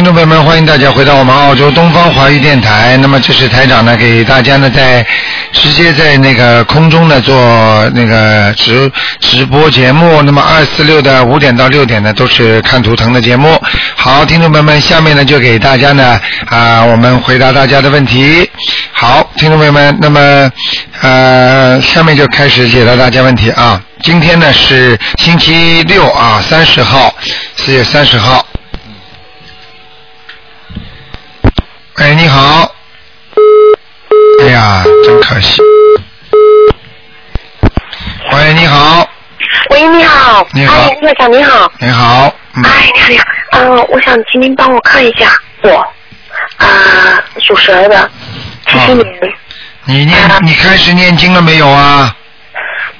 听众朋友们，欢迎大家回到我们澳洲东方华语电台。那么这是台长呢，给大家呢在直接在那个空中呢做那个直直播节目。那么二四六的五点到六点呢都是看图腾的节目。好，听众朋友们，下面呢就给大家呢啊我们回答大家的问题。好，听众朋友们，那么呃下面就开始解答大家问题啊。今天呢是星期六啊，三十号，四月三十号。哎，你好。哎呀，真可惜。喂，你好，喂，你好。你好哎，院长你好。你好。嗯，哎，你好，你好。嗯、我想请您帮我看一下我，啊、属蛇的，七七年。你念你开始念经了没有啊？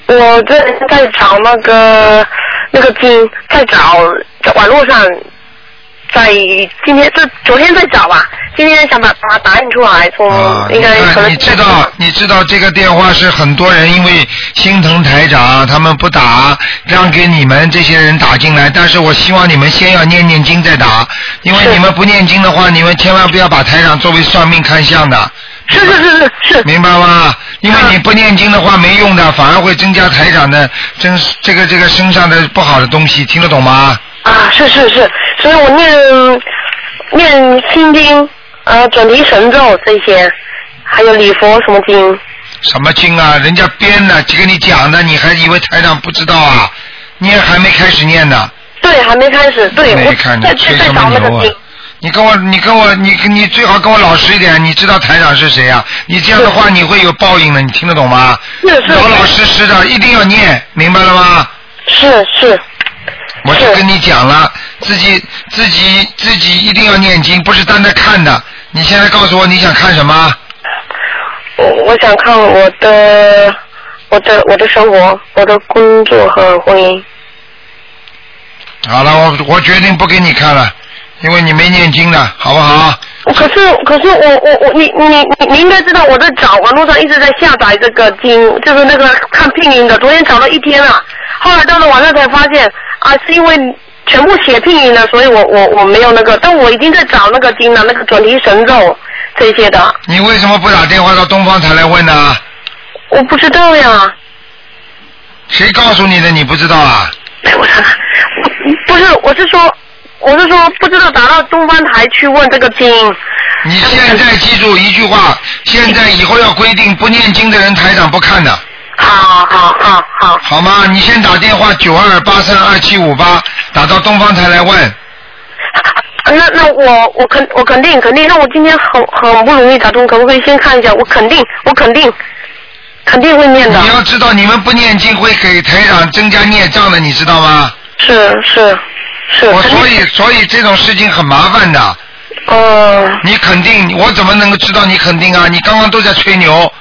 我这在找那个那个经，在找在网络上，在今天这昨天在找吧，今天想把把它打印出来，从、啊，应该可看，能你知道，你知道这个电话是很多人因为心疼台长，他们不打，让给你们这些人打进来。但是我希望你们先要念念经再打，因为你们不念经的话，你们千万不要把台长作为算命看相的。是是是是是，明白吗？因为你不念经的话没用的，反而会增加台长的真这个这个身上的不好的东西，听得懂吗？啊，是是是，所以我念念心经，呃，准提神咒这些，还有礼佛什么经，什么经啊？人家编的，就跟你讲的，你还以为台长不知道啊？你也还没开始念呢。对，还没开始，对，我没看你在吹什在找么牛啊那个经，？你跟我，你跟我，你你最好跟我老实一点。你知道台长是谁啊？你这样的话，你会有报应的，你听得懂吗？是是老老实实的，一定要念，明白了吗？是是，我就跟你讲了，自己自己自己一定要念经，不是单单看的。你现在告诉我你想看什么？我我想看我的我的我的生活，我的工作和婚姻。好了，我我决定不给你看了，因为你没念经了，好不好？可是可是我我我你你你你应该知道我在找网络上一直在下载这个经，就是那个看拼音的，昨天找了一天了，后来到了晚上才发现啊，是因为全部写拼音的，所以我我我没有那个，但我已经在找那个经了，那个准提神咒这些的，你为什么不打电话到东方台来问呢？我不知道呀。谁告诉你的？你不知道啊？哎，我看看，我不是，我是说，我是说，不知道打到东方台去问这个经。你现在记住一句话，现在以后要规定不念经的人台长不看的，好好好好，好吗？你先打电话九二八三二七五八打到东方台来问。那那我我肯我肯定肯定，那我今天很很不容易打通，可不可以先看一下？我肯定我肯定肯定会念的你。要知道，你们不念经会给台长增加孽障的，你知道吗？是是是，我所以所以这种事情很麻烦的。哦、你肯定，我怎么能够知道你肯定啊？你刚刚都在吹牛，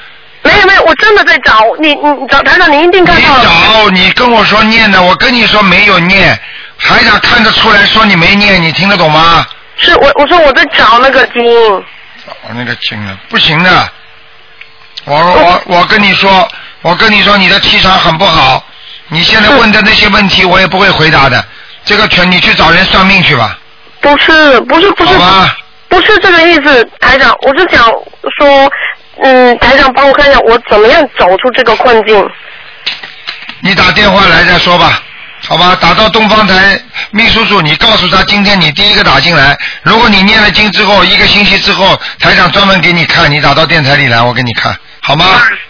没有没有，我真的在找你你你找台长，你一定你看到了。找你跟我说念的，我跟你说没有念，台长看得出来说你没念，你听得懂吗？是我我说我在找那个经。找那个经啊，不行的。我我我跟你说，我跟你说，你的气场很不好。你现在问的那些问题，我也不会回答的。这个全你去找人算命去吧，不是不是不是好吧？不是这个意思，台长，我是想说，嗯，台长帮我看一下我怎么样走出这个困境。你打电话来再说吧，好吧？打到东方台秘书处，你告诉他今天你第一个打进来。如果你念了经之后，一个星期之后，台长专门给你看，你打到电台里来，我给你看，好吗？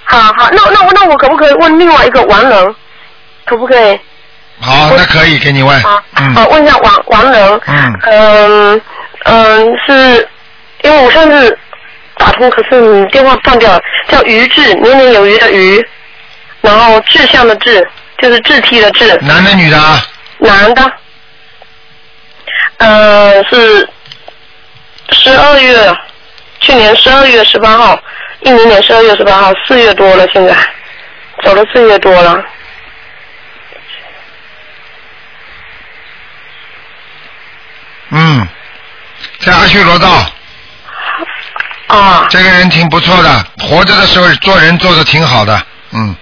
好好，那那我那我可不可以问另外一个王人？可不可以？好，那可以给你问。好，嗯好，问一下王王能。嗯嗯嗯，是因为我上次打通，可是你电话断掉了，叫于志，年年有余的余，然后志向的志，就是志气的志，男的女的啊？男的。呃，是十二月，去年十二月十八号，一零年十二月十八号，四月多了，现在走了四月多了。嗯，在阿修罗道，啊，这个人挺不错的，活着的时候做人做的挺好的，嗯，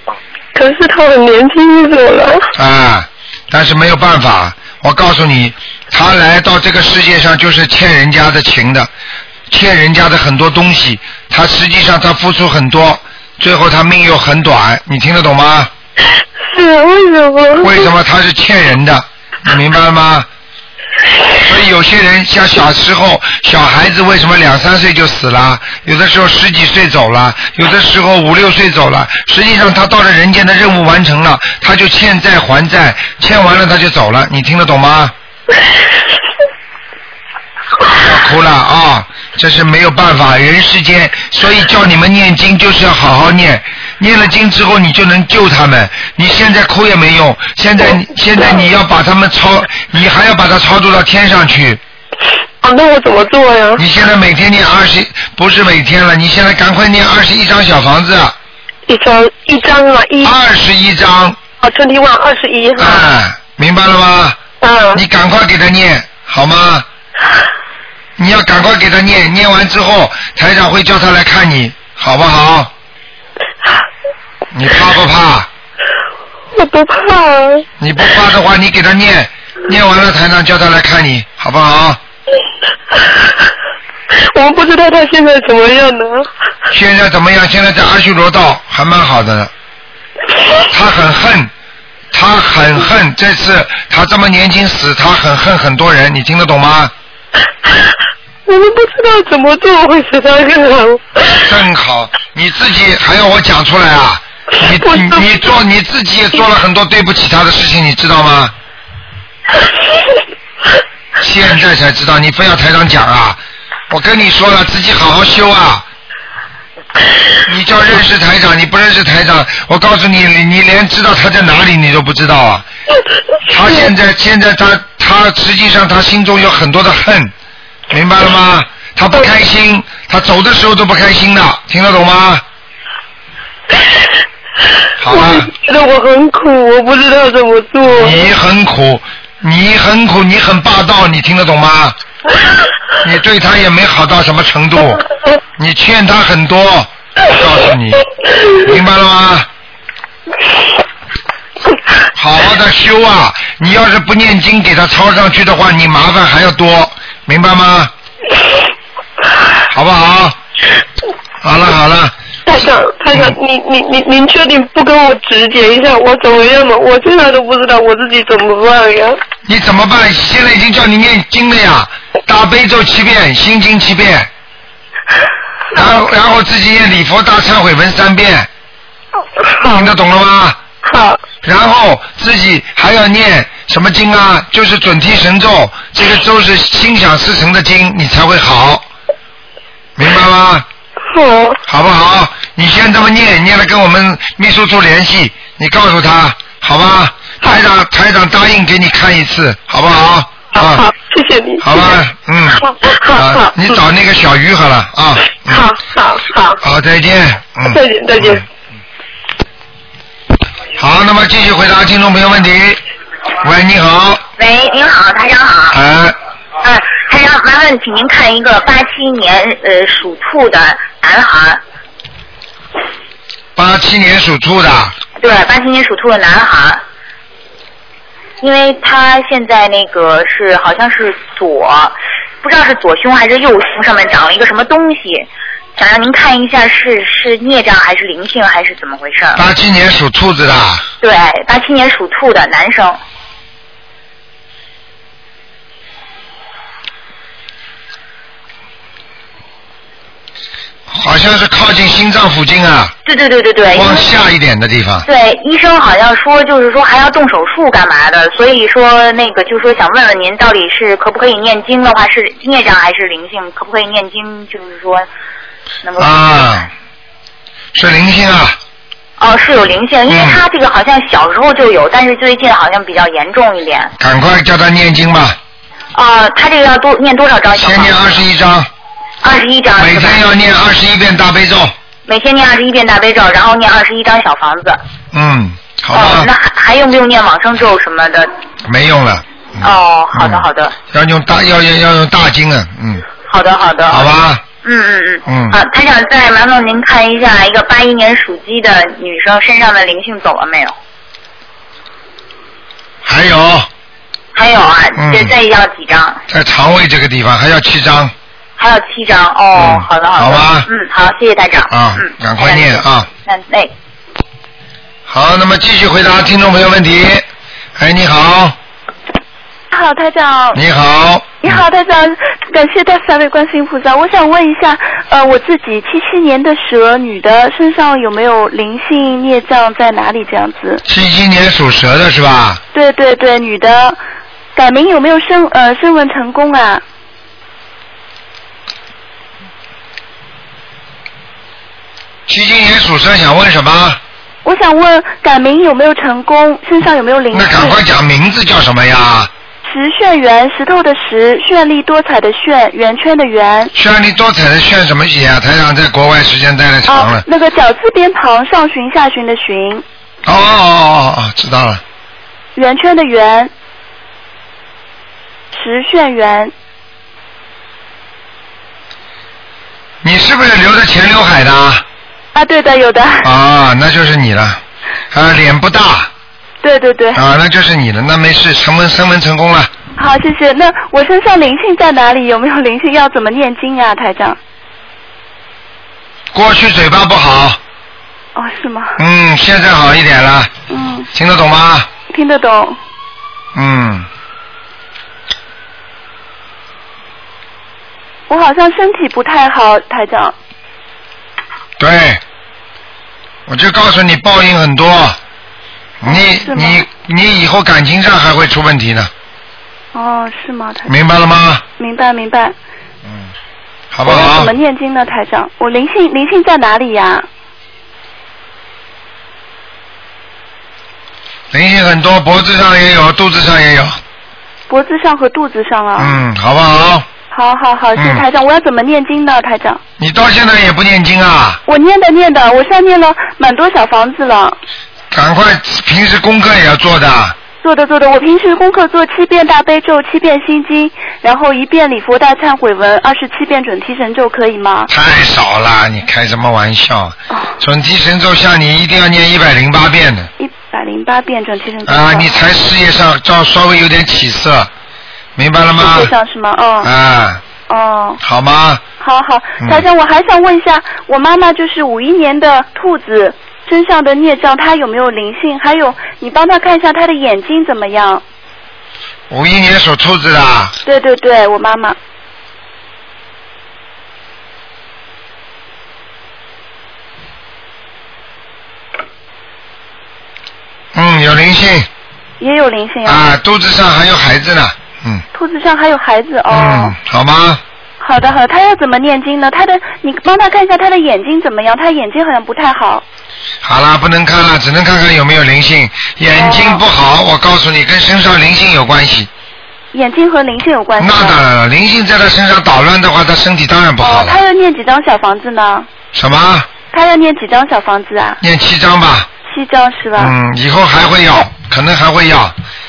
可是他很年轻就走了。啊，但是没有办法，我我告诉你，他来到这个世界上就是欠人家的情的，欠人家的很多东西。他实际上他付出很多，最后他命又很短，你听得懂吗？是啊为什么？为什么他是欠人的？你明白了吗？所以有些人像小时候小孩子，为什么两三岁就死了？有的时候十几岁走了，有的时候五六岁走了。实际上他到了人间的任务完成了，他就欠债还债，欠完了他就走了。你听得懂吗？要哭了啊！这是没有办法，人世间，所以叫你们念经就是要好好念，念了经之后你就能救他们。你现在哭也没用，现在现在你要把他们超，你还要把他超度到天上去。啊，那我怎么做呀？你现在每天念二十，不是每天了，你现在赶快念二十一张小房子，一张一张啊，一二十一张，啊，twenty one 二十一哈。哎，明白了吗？嗯。你赶快给他念好吗？你要赶快给他念，念完之后，台长会叫他来看你，好不好？你怕不怕？我不怕。你不怕的话，你给他念，念完了台长叫他来看你，好不好？我们不知道他现在怎么样呢？现在怎么样？现在在阿修罗道还蛮好的。他很恨，他很恨，这次他这么年轻死，他很恨很多人，你听得懂吗？我们不知道怎么做会使他更好。正好，你自己还要我讲出来啊？你 你你做你自己也做了很多对不起他的事情，你知道吗？现在才知道，你非要台长讲啊？我跟你说了，自己好好修啊！你叫认识台长，你不认识台长，我告诉你，你你连知道他在哪里你都不知道啊！他现在现在他他实际上他心中有很多的恨，明白了吗？他不开心，他走的时候都不开心的，听得懂吗？好了。觉得我很苦，我不知道怎么做。你很苦，你很苦，你很霸道，你听得懂吗？你对他也没好到什么程度，你欠他很多，我告诉你，明白了吗？好好的修啊！你要是不念经给他抄上去的话，你麻烦还要多，明白吗？好不好？好了好了，台长，台长，你你你您确定不跟我指点一下我怎么样吗？我现在都不知道我自己怎么办呀。你怎么办？现在已经叫你念经了呀，大悲咒七遍，心经七遍，然后 然后自己念礼佛大忏悔文三遍，听得懂了吗？好，然后自己还要念什么经啊？就是准提神咒，这个咒是心想事成的经，你才会好，明白吗？好，好不好？你先这么念，念了跟我们秘书处联系，你告诉他，好吧？台长台长答应给你看一次，好不好？好，啊好，，谢谢你。好吧，嗯，好，好，你找那个小鱼好了啊。嗯好，好，好，好，再见。嗯。再见，再见。嗯好，那么继续回答听众朋友问题。喂，你好，喂，您好，台长好。哎，嗯，还要，麻烦请您看一个八七年呃属兔的男孩儿，八七年属兔的，对，八七年属兔的男孩，因为他现在那个是好像是左，不知道是左胸还是右胸上面长了一个什么东西，想让您看一下是是孽障还是灵性还是怎么回事儿？八七年属兔子的，对，八七年属兔的男生，好像是靠近心脏附近啊，对对对对对，往下一点的地方。对，医生好像说，就是说还要动手术干嘛的，所以说那个就是说想问问您，到底是可不可以念经的话是孽障还是灵性？可不可以念经？就是说能够啊，是灵性啊，哦是有灵性，因为嗯他这个好像小时候就有，但是最近好像比较严重一点。赶快叫他念经吧，啊、他这个要多念多少张小房子？先念二十一章，二十一张每？天要念二十一遍大悲咒。每天念二十一遍大悲咒，然后念二十一张小房子。嗯，好哦，那，还还用不用念往生咒什么的？没用了。嗯哦，好的嗯好的要用大要要要用大经啊，嗯，好的好的。好吧，嗯嗯嗯。嗯啊，他想，再麻烦您看一下一个八一年属鸡的女生身上的灵性走了没有？还有还有啊，嗯再要几张？在肠胃这个地方还要七张还有七张哦嗯，好的好的，好吧嗯，好，谢谢台长，啊嗯，，赶快念啊。那那好，那么继续回答听众朋友问题。哎，你好，好，台长。你好，你好，台长，感谢大慈大悲观世音菩萨。我想问一下，呃，我自己七七年的蛇女的身上有没有灵性孽障在哪里？这样子？七七年属蛇的是吧？对对对，女的改名有没有升呃升文成功啊？七七年属蛇，想问什么？我想问改名有没有成功？身上有没有灵性？那赶快讲名字叫什么呀？石炫圆，石头的石，绚丽多彩的炫，圆圈的圆。绚丽多彩的炫什么写啊？台长在国外时间待的长了啊。，那个绞字边旁，上旬下旬的旬，哦哦哦哦，知道了。圆圈的圆，石炫圆。你是不是留着前刘海的？啊，对的，有的。啊，那就是你了。啊，脸不大对对对。啊，那就是你了。那没事，成文升文成功了。好，谢谢。那我身上灵性在哪里？有没有灵性？要怎么念经呀、台长？过去嘴巴不好，哦，是吗？嗯，现在好一点了，嗯，听得懂吗？听得懂。嗯，我好像身体不太好，台长。对，我就告诉你，报应很多，你你你以后感情上还会出问题呢，哦，是吗，台长？明白了吗？明白明白。嗯，好不好怎么？念经呢，台长？我灵性灵性在哪里呀？灵性很多，脖子上也有，肚子上也有，脖子上和肚子上啊。嗯，好不好？好好好，谢谢嗯台长。我要怎么念经呢，台长？你到现在也不念经啊？我念的念的，我现在念了蛮多小房子了。赶快，平时功课也要做的。做的做的，我平时功课做七遍大悲咒，七遍心经，然后一遍礼佛大忏悔文，二十七遍准提神咒，可以吗？太少了，你开什么玩笑？哦，准提神咒像你一定要念一百零八遍的一百零八遍准提神咒。啊，你才事业上稍稍微有点起色，明白了吗世？界上是吗？哦、啊，哦，好吗？好好嗯，台长，我还想问一下，我妈妈就是五一年的兔子身上的孽障，她有没有灵性？还有，你帮她看一下她的眼睛怎么样？五一年属兔子的，对对对，我妈妈。嗯，有灵性也有灵性啊，啊，肚子上还有孩子呢，嗯兔子上还有孩子哦。嗯，好吗？好的好的，他要怎么念经呢？他的你帮他看一下他的眼睛怎么样？他眼睛好像不太好。好了，不能看了，只能看看有没有灵性。眼睛不好，我告诉你，跟身上灵性有关系。眼睛和灵性有关系。那当然了，灵性在他身上捣乱的话，他身体当然不好哦，他。要念几张小房子呢？什么？他要念几张小房子啊？念七张吧。七张是吧？嗯，以后还会要，可能还会要。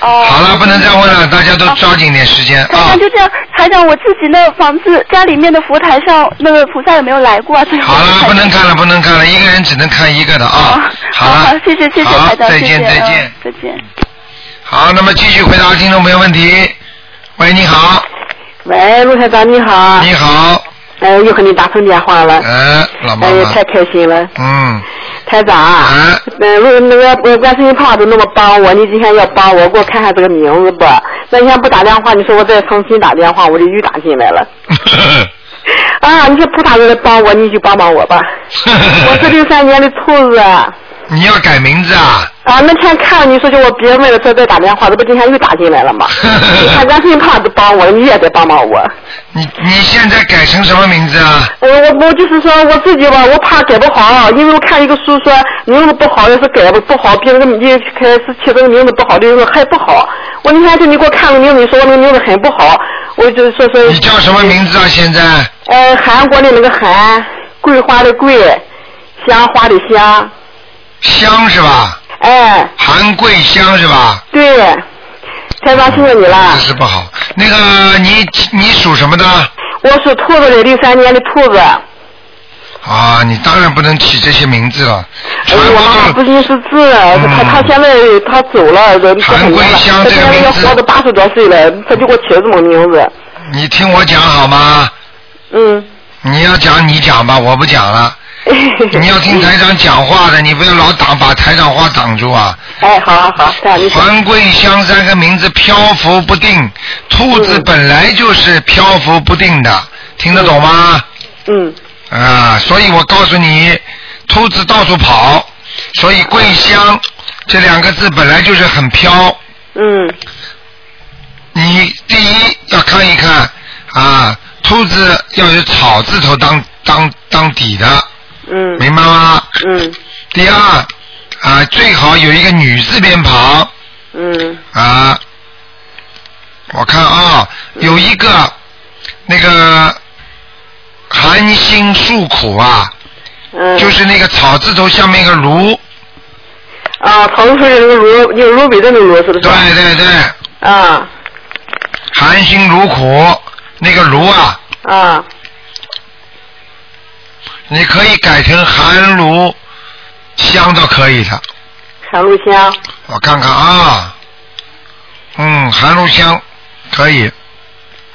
哦。好了，不能再问了，大家都抓紧点时间啊台长。就这样，台长，我自己那房子家里面的佛台上那个菩萨有没有来过啊？最后好了，不能看了，不能看了，一个人只能看一个的哦啊。好了，好，谢谢谢谢台长，再见谢谢再见嗯。再见。好，那么继续回答听众朋友问题。喂，你好，喂，陆台长你好，你好，哎，又和你打通电话了，哎，老妈哎太，开心了，嗯，台长，啊，嗯，如那个呃观世音菩萨都那么帮我，你今天要帮我，给我看看这个名字不？那天不打电话，你说我再重新打电话，我就又打进来了。啊，你说菩萨来帮我，你就帮帮我吧。我是六三年的兔子。你要改名字啊？啊，那天看你说叫我别问了，再再打电话，这不今天又打进来了吗？你看观世音菩萨都帮我，你也得帮帮我。你你现在改成什么名字啊？我，我我就是说我自己吧，我怕改不好，因为我看一个书说名字不好，要是改不不好，别人个一开始起这个名字不好的时候还不好。我那天就你给我看个名字，你说我那个名字很不好，我就说说。你叫什么名字啊？现在？呃，韩国的那个韩，桂花的桂，香花的香，香是吧？哎，韩桂香是吧？对，台长谢谢你了这。是不好。那个你你属什么的？我属兔子的，六三年的兔子。啊，啊，你当然不能起这些名字了。哎，我妈妈不认识字，她她现在她走了，这这很年了，她现在要活到八十多岁了，她就给我起了这么名字。你听我讲好吗？嗯。你要讲你讲吧，我不讲了。你要听台长讲话的，你不要老挡把台长话挡住啊！哎，好好好，这样你环桂香三个名字漂浮不定，兔子本来就是漂浮不定的，听得懂吗？嗯。啊，所以我告诉你，兔子到处跑，所以桂香这两个字本来就是很飘。嗯。你第一要看一看啊，兔子要有草字头当当当底的。嗯，明白吗？嗯。第二啊，最好有一个女字边旁。嗯。啊，我看啊，有一个那个含辛诉苦啊，嗯。就是那个草字头下面一个卢。啊，草字头那个卢，有芦苇的那个卢，是不是？对对对。啊。含辛茹苦，那个卢啊。啊。你可以改成寒炉香都可以的。寒炉香。我看看啊，嗯，寒炉香可以。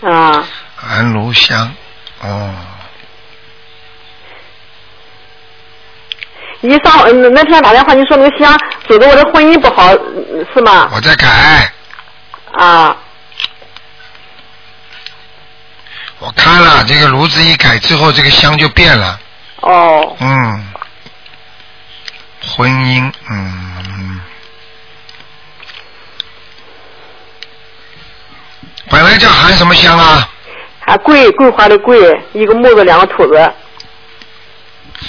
啊。寒炉香，哦。你上嗯那天打电话你说那个香走的我的婚姻不好是吗？我在改。啊。我看了这个炉子一改之后，这个香就变了。哦。嗯，婚姻，嗯，本来叫含什么香啊？啊，桂桂花的桂，一个木字，两个土字。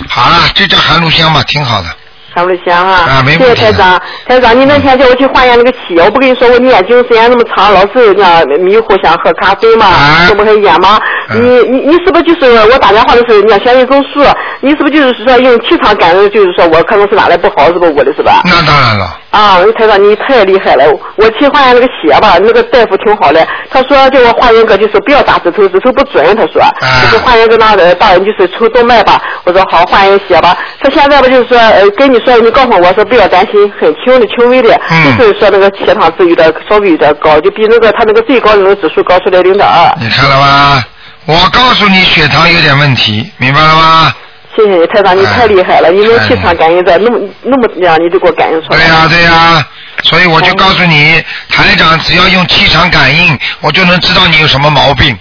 好了，就叫韩露香吧，挺好的。韩露香啊。啊，没。谢谢台长，台长，你那天叫我去化验那个气，我不跟你说我眼睛时间那么长，老是那迷糊，想喝咖啡嘛，抽不开烟吗？你你你是不是就是我打电话的时候你要选一种树？你是不是就是说用气场感应？就是说我可能是哪里不好，是不是我的是吧？那当然了。啊，台长你太厉害了！我去化验那个血吧，那个大夫挺好的，他说叫我化验个就是不要打指头，指头不准。他说，就是化验个那个大人就是抽动脉吧。我说好，化验血吧。他现在吧就是说，呃，跟你说，你告诉我说不要担心，很轻的轻微的，就是说那个血糖值有点稍微有点高，就比那个他那个最高的那个指数高出来零点二。你看了吗？我告诉你，血糖有点问题，明白了吗？谢谢你，台长，你太厉害了，你能气场感应在那么那么样，你就给我感应出来。对呀对呀，所以我就告诉你，台长只要用气场感应，我就能知道你有什么毛病。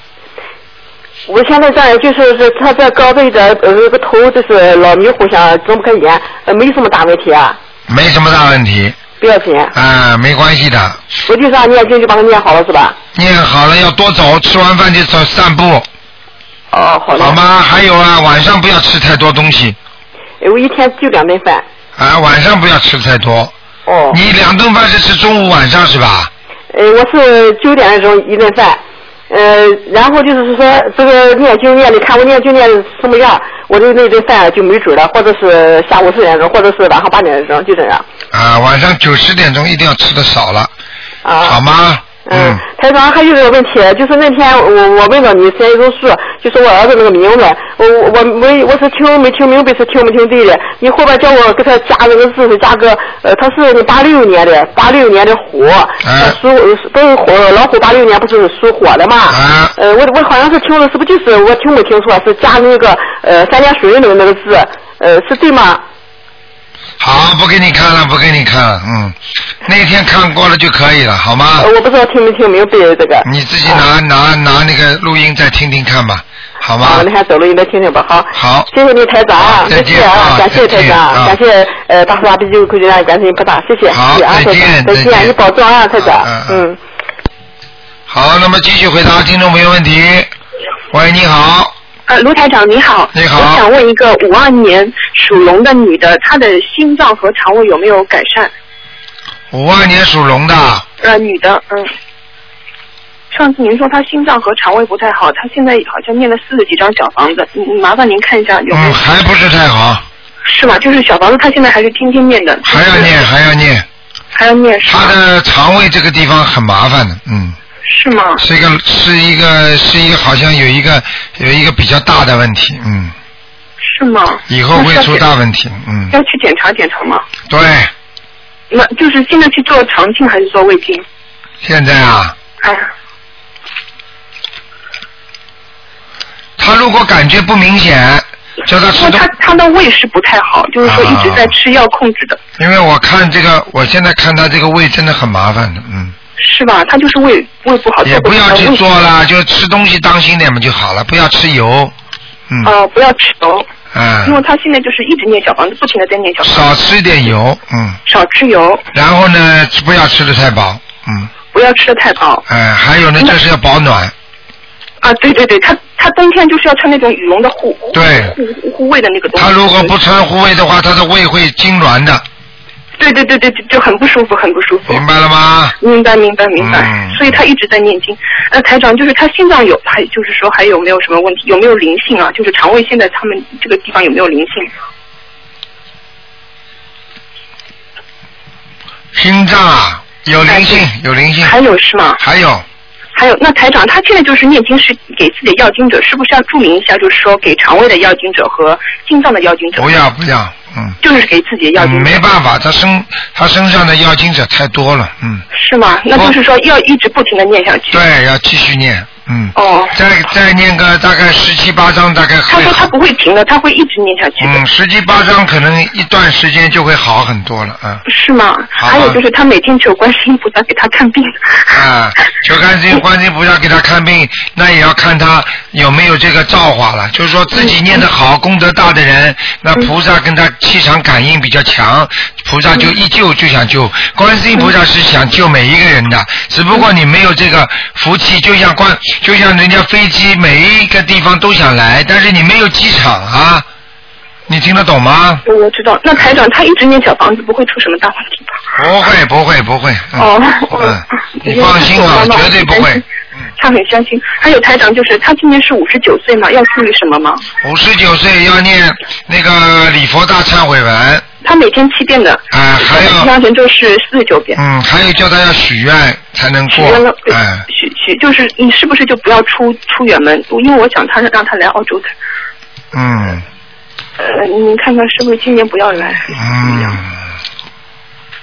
我现在这样就是是他在高的一点，呃，那个头就是老迷糊，想睁不开眼，呃，没什么大问题啊。没什么大问题。不要紧。啊，没关系的。我就让念经就把它念好了，是吧？念好了要多走，吃完饭就走散步。哦，好的。好吗？还有啊，晚上不要吃太多东西。我一天就两顿饭。啊，晚上不要吃太多。哦。你两顿饭是吃中午晚上是吧？呃，我是九点钟一顿饭，呃，然后就是说这个念经念的，看我念经念的什么样，我就那顿饭就没准了，或者是下午四点钟，或者是晚上八点钟，就这样。啊，晚上九十点钟一定要吃的少了。啊。好吗？嗯，台长还有一个问题，就是那天我我问到你写一种书，就是我儿子那个名字，我我没我是听没听明白，是听没听对的？你后边叫我给他加那个字，是加个呃，他是八六年的，八六年的虎，属都是虎，老虎八六年不是属火的嘛？呃，我我好像是听了，是不是就是我听没听错？是加那个呃三点水那个那个字，呃，是对吗？好，不给你看了，不给你看了，嗯，那天看过了就可以了，好吗？我不知道听没听明白这个。你自己拿拿拿那个录音再听听看吧，好吗？那还走录音再听听吧，好。好。谢谢你台长，再见啊，感谢台长，感谢呃大慈大悲救苦救难观世音菩萨，谢谢，好，再见，再见，你保重啊，台长，嗯。好，那么继续回答听众朋友问题。喂，你好。呃，卢台长你好，你好，我想问一个五二年属龙的女的，她的心脏和肠胃有没有改善？五二年属龙的。呃，女的，嗯。上次您说她心脏和肠胃不太好，她现在好像念了四十几张小房子，麻烦您看一下有没有？嗯，还不是太好。是吗？就是小房子，她现在还是天天念的。还要念，还要念。还要念。她的肠胃这个地方很麻烦的，嗯。是吗？是一个是一个是一个好像有一个有一个比较大的问题，嗯。是是吗？以后会出大问题。嗯，要去检查检查吗？对，那就是现在去做肠镜还是做胃镜？现在啊，哎，他如果感觉不明显，叫他吃他，他的胃是不太好，就是说一直在吃药控制的，因为我看这个，我现在看他这个胃真的很麻烦的，嗯，是吧？他就是胃胃不好，也不要去做了。啦，就吃东西当心点嘛就好了，不要吃油，嗯，哦、不要吃油，嗯。因，为他现在就是一直念小房子，不停的在念小房子，少吃一点油，嗯，少吃油，然后呢，不要吃的太饱，嗯，不要吃的太饱。哎，还有呢就是要保暖，啊，对对对，他他冬天就是要穿那种羽绒的护护对。护护护胃的那个东西。他如果不穿护胃的话，他的胃会痉挛的，对对对对，就就很不舒服，很不舒服。明白了吗？明白明白明白，嗯所以他一直在念经。呃，台长，就是他心脏有，还就是说还有没有什么问题？有没有灵性啊？就是肠胃现在他们这个地方有没有灵性？心脏啊，有灵性，有灵性，还有是吗？还有，还有，那台长他现在就是念经是给自己的要经者，是不是要注明一下？就是说给肠胃的要经者和心脏的要经者，不要不要，嗯，就是给自己的要经嗯。没办法，他身他身上的要精者太多了，嗯，是吗？那就是说要一直不停的念下去。对，要继续念，嗯，哦，再再念个大概十七八章，大概，他说他不会停的，他会一直念下去。嗯，十七八章可能一段时间就会好很多了，嗯。是吗？还有就是他每天求观世音菩萨给他看病。啊，求观世音 观世音菩萨给他看病，那也要看他有没有这个造化了。就是说自己念得好、功德大的人，那菩萨跟他气场感应比较强，菩萨就一救就想救。观世音菩萨是想救每一个人的，只不过你没有这个福气，就像观，就像人家飞机每一个地方都想来，但是你没有机场啊，你听得懂吗？我知道，那台长他一直念小房子，不会出什么大问题吧？不会，不会，不会。嗯、哦，嗯，你放心啊，绝对不会。嗯他很相信。还有台长，就是他今年是五十九岁嘛，要注意什么吗？五十九岁要念那个礼佛大忏悔文，他每天七遍的，啊、还吉有，祥神就是四十九遍。嗯，还有叫他要许愿才能过许愿了，，哎、许许就是你是不是就不要出出远门？因为我想他是让他来澳洲的，嗯。呃，您看看是不是今年不要来？嗯，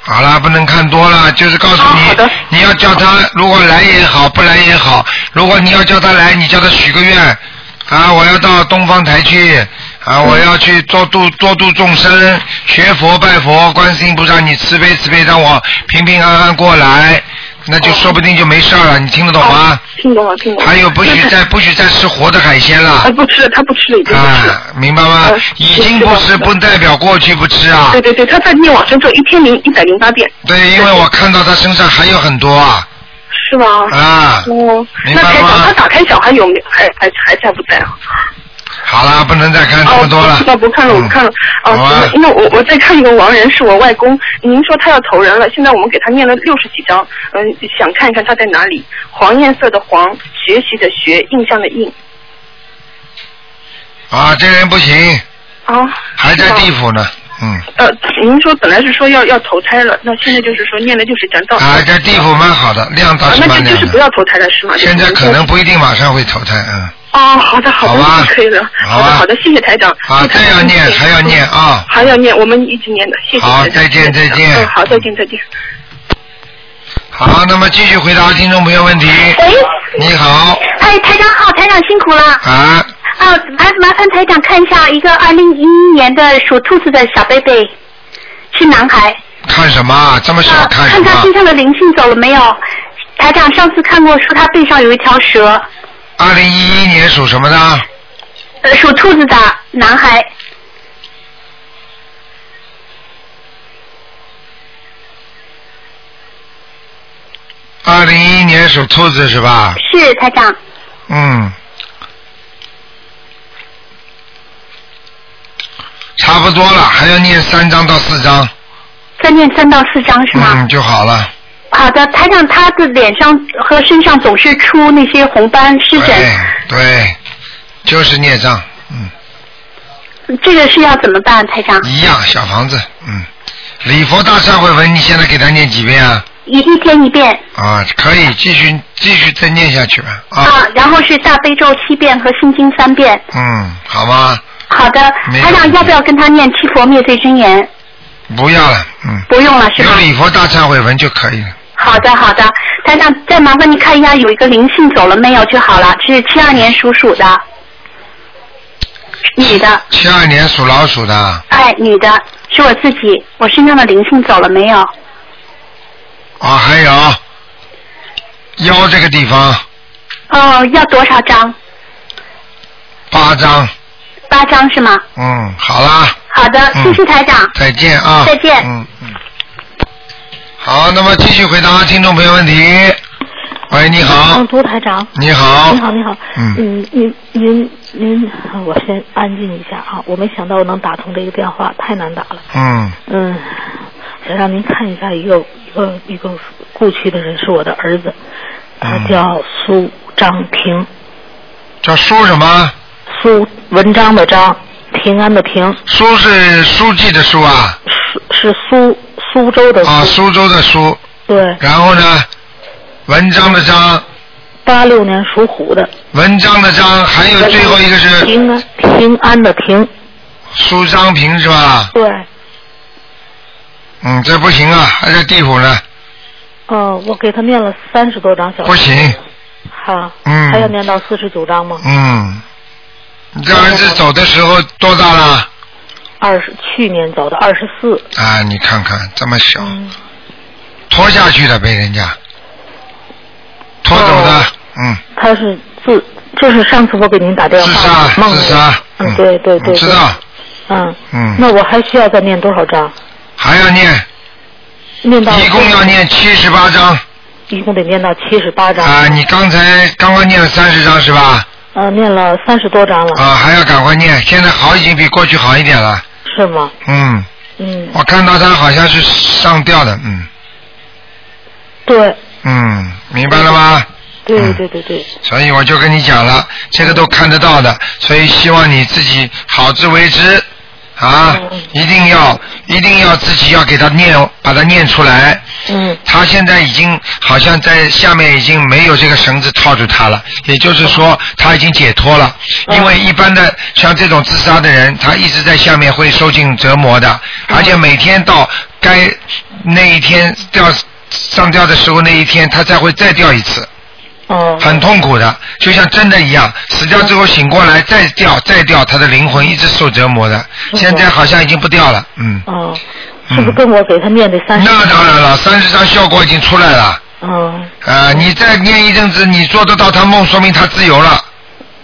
好了，不能看多了，就是告诉你，你要叫他，如果来也好，不来也好，如果你要叫他来，你叫他许个愿，啊，我要到东方台去，啊，我要去多度多度众生，学佛拜佛，观世音菩萨，你慈悲慈悲，让我平平安安过来，那就说不定就没事儿了，你听得懂吗？听懂了，听懂了。还有不许再 不许再吃活的海鲜了啊，，不吃了，他不吃了，已经不吃了。啊，明白吗呃？已经不吃不代表过去不吃啊对。对对，他在念往生咒一千零一百零八遍，对，因为我看到他身上还有很多啊是吗？啊。哦，那台长，他打开小孩有没有还还还在不在啊？好了，不能再看这哦么多了。那不看了，我不看了。啊因为我我再看一个亡人是我外公，您说他要投人了，现在我们给他念了六十几章，嗯，想看一看他在哪里。黄颜色的黄，学习的学，印象的印。啊，这人不行，啊，还在地府呢。嗯，呃，您说本来是说要要投胎了，那现在就是说念的就是讲到。啊，这地府蛮好的，量倒啊，是那蛮亮的。就就是不要投胎了是吗？现在可能不一定马上会投胎，嗯。哦，好的好的，可以了。好的好的，谢谢台长。啊，祝台长这样念还要念啊。还要念，我们一直念的，谢谢好再见再见嗯，好，再见再见。好，那么继续回答听众朋友问题。喂，你好，哎，台长好，台长辛苦了。啊，啊，麻麻烦台长看一下一个二零一一年的属兔子的小贝贝，是男孩。看什么啊？这么小啊，看什么看他身？上的灵性走了没有？台长上次看过，说他背上有一条蛇，二零一一年属什么的？呃，属兔子的男孩。二零一一年属兔子是吧？是台长。嗯，差不多了，还要念三张到四张，再念三到四张是吗？嗯，就好了。好的，台长，他的脸上和身上总是出那些红斑湿对疹，对，就是孽障，嗯，这个是要怎么办，台长？一样，小房子，嗯，礼佛大忏悔文，你现在给他念几遍啊？一一天一遍啊，可以继续继续再念下去吧，啊，啊，然后是大悲咒七遍和心经三遍。嗯，好吗？好的，台长要不要跟他念七佛灭罪真言？不要了，嗯，不用了是吧有？礼佛大忏悔文就可以了。好的好的，台长再麻烦你看一下有一个灵性走了没有就好了，是七二年属鼠的，女的，七二年属老鼠的，哎，女的，是我自己，我身上的灵性走了没有？啊，还有腰这个地方哦，要多少张？八张，八张是吗？嗯，好啦，好的，嗯谢谢台长。再见啊，再见嗯嗯。好，那么继续回答听众朋友问题。喂，你好嗯，，涂台长。你好你好，你好。嗯嗯，您您您，啊我先安静一下啊！我没想到我能打通这个电话，太难打了。嗯，嗯，想让您看一下一个一个一个故去的人，是我的儿子，他嗯叫苏张平，叫苏什么？苏文章的章，平安的平，书是书记的书啊，苏是苏苏州的苏。啊，苏州的苏，对，然后呢，文章的章，八六年属虎的。文章的章，还有最后一个是平安平安的平，苏章平是吧？对。嗯，这不行啊，还在地府呢，哦，我给他念了三十多张小。不行。好。嗯还要念到四十九章吗？嗯，你这儿子走的时候多大了？二十，去年走的二十四。啊，你看看这么小，嗯。拖下去的被人家拖走的，哦嗯，他是自，就是上次我给您打电自话杀，梦里自杀，嗯，对对对。对知道，嗯。嗯，那我还需要再念多少章？还要念，念到。一共要。念七十八章一共得念到七十八章。啊！你刚才刚刚念了三十章是吧？呃，念了三十多章了。啊，还要赶快念，现在好已经比过去好一点了，是吗？嗯，嗯，我看到他好像是上吊的，嗯。对，嗯，明白了吗？对嗯。对对对，所以我就跟你讲了，这个都看得到的，所以希望你自己好自为之啊嗯，一定要一定要自己要给他念，把它念出来。嗯他现在已经好像在下面已经没有这个绳子套住他了，也就是说他已经解脱了。嗯因为一般的像这种自杀的人，他一直在下面会受尽折磨的，嗯而且每天到该那一天掉上吊的时候那一天，他才会再掉一次。哦。很痛苦的，就像真的一样，死掉之后醒过来再掉再掉，他的灵魂一直受折磨的。现在好像已经不掉了，嗯。哦，是不是跟我给他念的三十？那当然了，三十张效果已经出来了。哦啊，你再念一阵子，你做得到他梦，说明他自由了，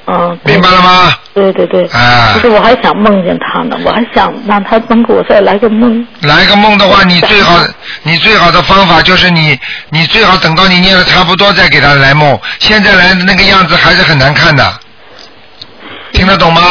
嗯。明白了吗？对对对。啊其实我还想梦见他呢，我还想让他能给我再来个梦。来个梦的话，你最好，你最好的方法就是你，你最好等到你念的差不多再给他来梦。现在来的那个样子还是很难看的，听得懂吗？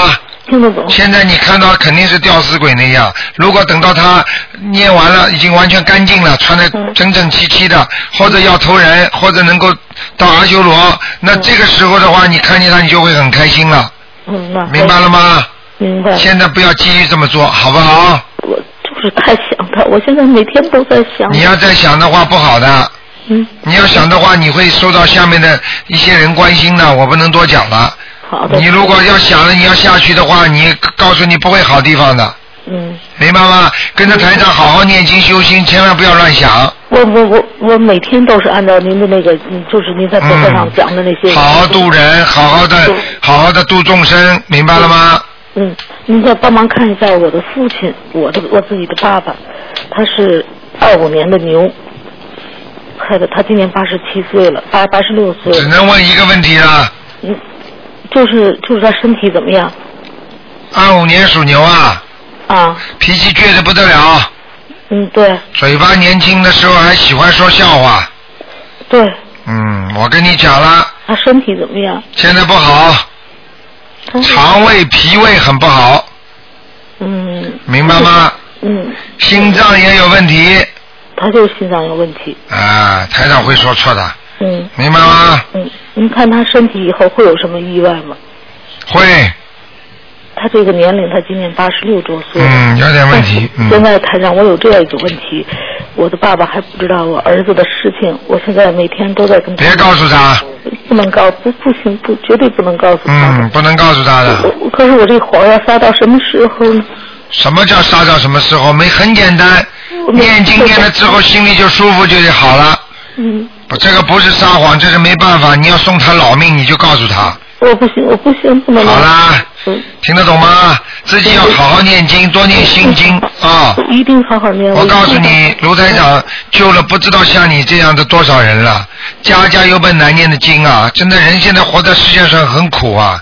听得懂。现在你看到肯定是吊死鬼那样，如果等到他念完了，已经完全干净了，穿的嗯整整齐齐的，或者要投人，或者能够到阿修罗，那这个时候的话，你看见他，你就会很开心了，嗯，那明白了吗？明白。现在不要急于这么做，好不好？我就是太想他，我现在每天都在想。你要再想的话不好的，嗯，你要想的话，你会受到下面的一些人关心的，我不能多讲了。好的。你如果要想着你要下去的话，你告诉你不会好地方的，嗯，明白吗？跟着台长好好念经修心，千万不要乱想。我我我我每天都是按照您的那个，嗯就是您在博客上讲的那些。好好度人，好好的，好好的度众生，明白了吗？嗯，您再帮忙看一下我的父亲，我的我自己的爸爸，他是二五年的牛，开的，他今年八十七岁了，八八十六岁了。只能问一个问题了。嗯，就是就是他身体怎么样二五年属牛啊，啊？脾气倔得不得了，嗯，对嘴巴年轻的时候还喜欢说笑话。对，嗯，我跟你讲了，他身体怎么样？现在不好，肠胃、脾胃很不好，嗯明白吗？嗯，心脏也有问题他就是心脏有问题。啊，台长会说错的，嗯明白吗？嗯，您看他身体以后会有什么意外吗？会，他这个年龄，他今年八十六周岁。嗯，有点问题，嗯现在台长，我有这样一个问题，我的爸爸还不知道我儿子的事情，我现在每天都在跟他。别告诉他。不能告，不不行，不绝对不能告诉他。嗯，不能告诉他的。可是我这火要撒到什么时候呢？什么叫撒到什么时候？没很简单，念经念了之后心里就舒服就好了。嗯。这个不是撒谎，这是没办法。你要送他老命，你就告诉他。我不行，我不行，不能。好啦，嗯听得懂吗？自己要好好念经，多念心经啊。一定好好念。我告诉你，卢台长救了不知道像你这样的多少人了。家家有本难念的经啊！真的人现在活在世界上很苦啊，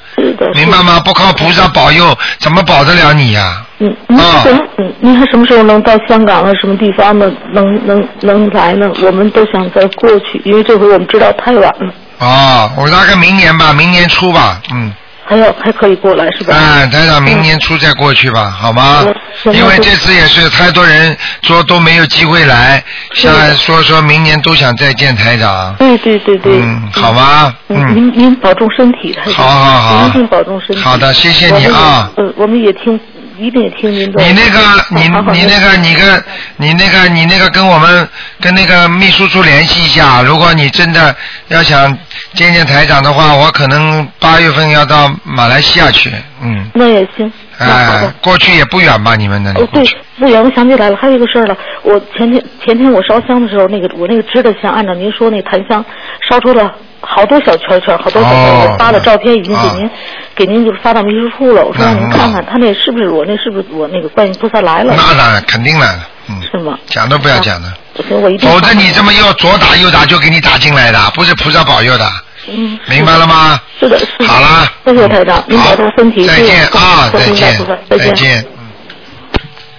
明白吗？不靠菩萨保佑，怎么保得了你呀、嗯，您什么？嗯，您还什么时候能到香港啊？什么地方呢？能能能来呢？我们都想再过去，因为这回我们知道太晚了，哦，我大概明年吧，明年初吧，嗯。还要还可以过来是吧？哎，台长，明年初再过去吧，好吗？嗯因为这次也是太多人说都没有机会来，现在说说明年都想再见台长。对对对对。嗯，好吗？嗯，您您保重身体，台长好好好您一定保重身体。好的谢谢你啊。嗯，我们也听，一定听您的。你那个，你你那个，你跟，你那个，你那个跟我们跟那个秘书处联系一下。如果你真的要想见见台长的话，我可能八月份要到马来西亚去。嗯，那也行。哎，过去也不远吧？你们那里哦，对，不远，我想起来了，还有一个事儿了。我前天前天我烧香的时候，那个我那个支的香，按照您说那檀香烧出了好多小圈圈，好多小圈圈。发了照片已经给您、啊给您就是发到秘书处了。我说让您看看，他那是不是我那是不是我那个观音菩萨来了？那当然肯定来了，嗯，是吗？讲都不要讲的，行，我一定。否则你这么又左打右打就给你打进来的，不是菩萨保佑的，嗯，明白了吗？是的，是的。好啦，谢谢台长，您保重身体。再见啊，再见再见。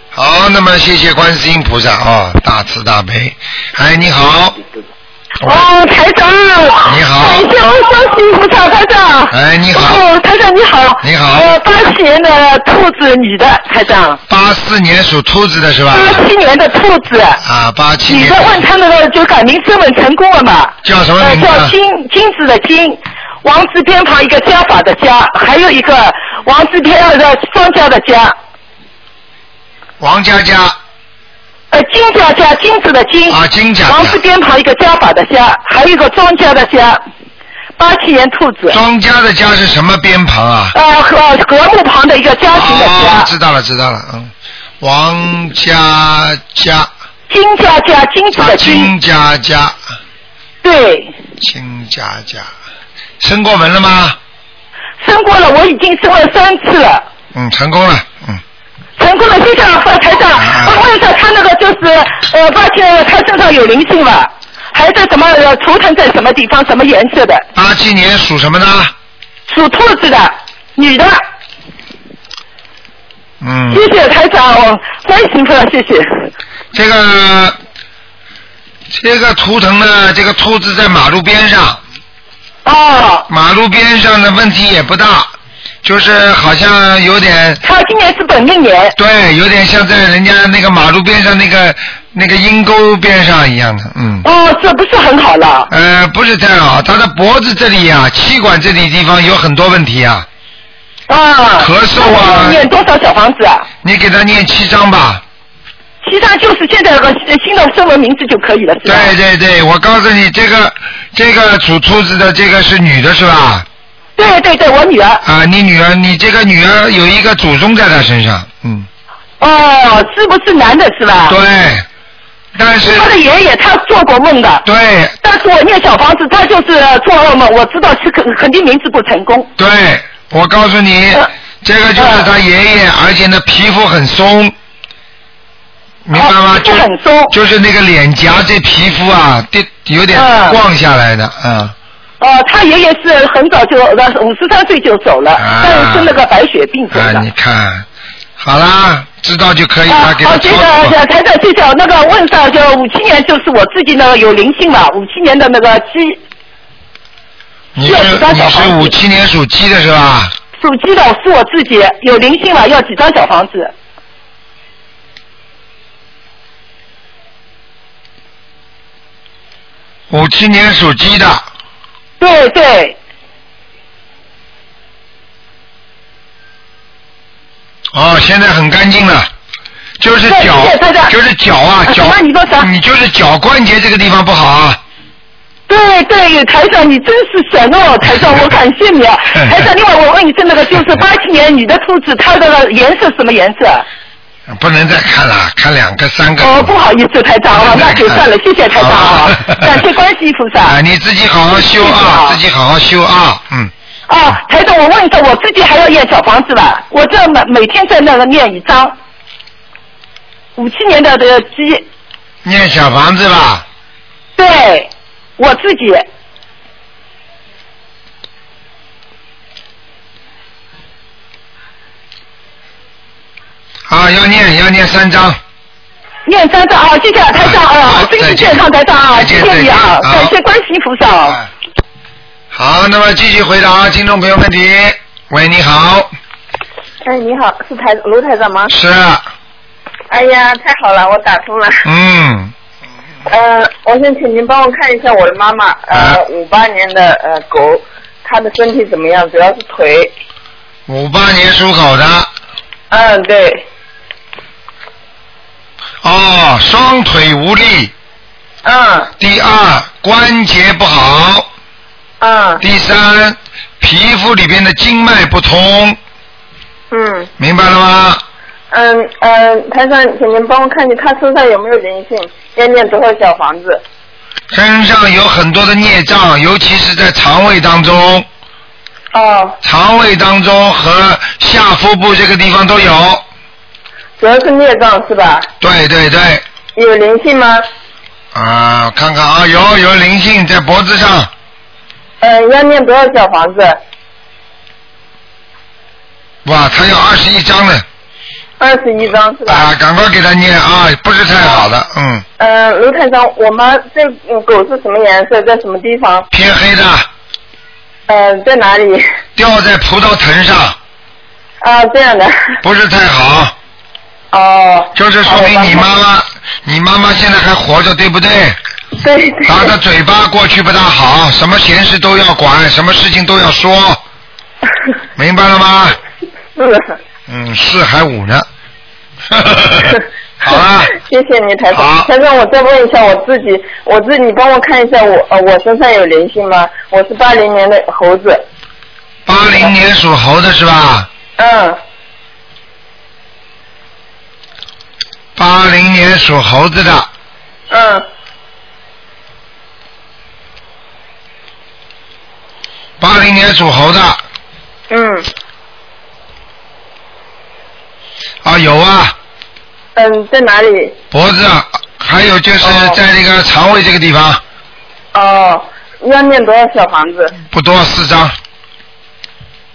好，那么谢谢观世音菩萨哦，大慈大悲。哎，你好，哦，台长。你好感谢观世音菩萨，台长。哎，你好，哦，台长你好。你好呃，八七年的兔子女的，台长。八四年属兔子的是吧？八七年的兔子。啊，八七年女的问他那个就改名声纹成功了嘛？叫什么呃，名字啊叫金金子的金，王字边旁一个加法的加，还有一个王字边二个双加的加。王佳佳。呃，金家家金子的金。啊，金加加王字边旁一个加法的加，还有一个庄家的家。八七年兔子。庄家的家是什么边旁啊？呃，和和睦旁的一个家庭的哦家。，知道了，知道了，嗯，王家家。金家家金子啊，的金。金佳佳。对。金家家，升过门了吗？生过了，我已经生了三次了。嗯，成功了，嗯。成功了，谢谢啊，台长。我问一下，他那个就是呃，发现他身上有灵性了，还在什么呃图腾在什么地方，什么颜色的？八七年属什么的？属兔子的，女的。嗯。谢谢台长，我，欢迎菩萨，谢谢。这个这个图腾呢，这个兔子在马路边上。哦。马路边上的问题也不大，就是好像有点。他今年是本命年。对，有点像在人家那个马路边上那个那个阴沟边上一样的，嗯。哦，这不是很好了。呃，不是太好，他的脖子这里呀、气管这里地方有很多问题啊。啊。咳嗽啊念多少小房子啊？你给他念七张吧。七张就是现在有个新的中文名字就可以了，是吧？对对对，我告诉你，这个这个属兔子的这个是女的是吧？对对对，我女儿。啊，你女儿，你这个女儿有一个祖宗在她身上，嗯。哦，是不是男的是吧？对，但是他的爷爷他做过梦的。对。但是我念小房子，他就是做噩梦，我知道是肯肯定名字不成功。对，我告诉你，呃这个就是他爷爷，而且呢皮肤很松，明白吗？就很松。就是那个脸颊这皮肤啊，跌有点嗯晃下来的，嗯。哦，他爷爷是很早就呃五十三岁就走了，啊但是是那个白血病走啊，的。你看，好啦，知道就可以了，啊，好，这给他操个作。台长，谢谢。那个问上就五七年就是我自己那个有灵性嘛，五七年的那个鸡你是五七年属鸡的是吧？属鸡的是我自己有灵性了，要几张小房子？五七年属鸡的，对对，哦，现在很干净了，就是脚就是脚啊，啊脚你说啥你就是脚关节这个地方不好啊。对对，台长你真是神哦，台长我感谢你啊。台长，另外我问一声，那个就是八七年女的兔子，它的颜色什么颜色？不能再看了，看两个三个。哦，不好意思，台长啊，那就算了，谢谢台长啊，感谢观世音菩萨。啊，你自己好好修啊，啊自己好好修啊，嗯。啊，台长，我问一下，我自己还要念小房子吧？我这每每天在那个念一张，五七年的的鸡，念小房子吧，对我自己。啊，要念要念三张。念三张啊，谢谢台长啊，身体健康，台长啊，谢谢你啊，感谢观世音菩萨。哎好，那么继续回答听众朋友问题。喂，你好，哎，你好，是台卢台长吗？是，哎呀，太好了，我打通了。嗯，呃，我想请您帮我看一下我的妈妈，呃，五八年的呃狗，她的身体怎么样？主要是腿。五八年属狗的，嗯，对。哦，双腿无力。嗯。第二，关节不好。嗯。第三，皮肤里边的经脉不通，嗯明白了吗？嗯嗯，台长，请您帮我看一下她身上有没有灵性，要念多少小房子？身上有很多的孽障，尤其是在肠胃当中。哦。肠胃当中和下腹部这个地方都有。主要是孽障是吧？对对对。有灵性吗？啊，看看啊，有有灵性在脖子上，嗯，要念多少小房子？哇，他要二十一张呢。二十一张是吧？啊，赶快给他念啊，不是太好的，嗯，嗯，卢台长，我妈这嗯狗是什么颜色，在什么地方？偏黑的，呃，在哪里？掉在葡萄藤上，啊，这样的。不是太好。哦。就是说明你妈妈，你妈妈现在还活着，对不对？对。她的嘴巴过去不大好，什么闲事都要管，什么事情都要说，明白了吗？是。嗯，四还五呢。好啊。谢谢你，台长。台长，我再问一下我自己，我自己你帮我看一下我呃我身上有灵性吗？我是八零年的猴子。八零年属猴的是吧？嗯。八零年属猴子的，嗯。八零年属猴的，嗯。啊有啊，嗯，在哪里？脖子，还有就是在那个肠胃这个地方，哦，要念多少小房子？不多，四张，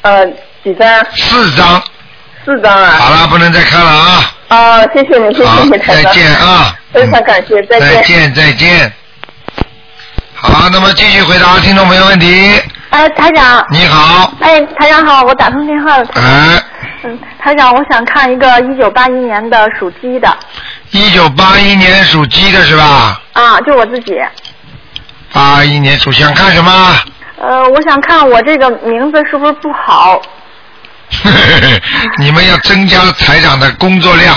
呃，几张？四张。四张啊。好了，不能再看了啊！啊，谢谢你，谢谢你，台长。再见啊！非常感谢，再见。再见，再见。好，那么继续回答听众朋友问题。哎，台长。你好。哎，台长好，我打通电话了。哎，嗯，台长，我想看一个一九八一年的属鸡的一九八一年属鸡的是吧？啊，就我自己。八一年属想看什么？呃，我想看我这个名字是不是不好？你们要增加台长的工作量。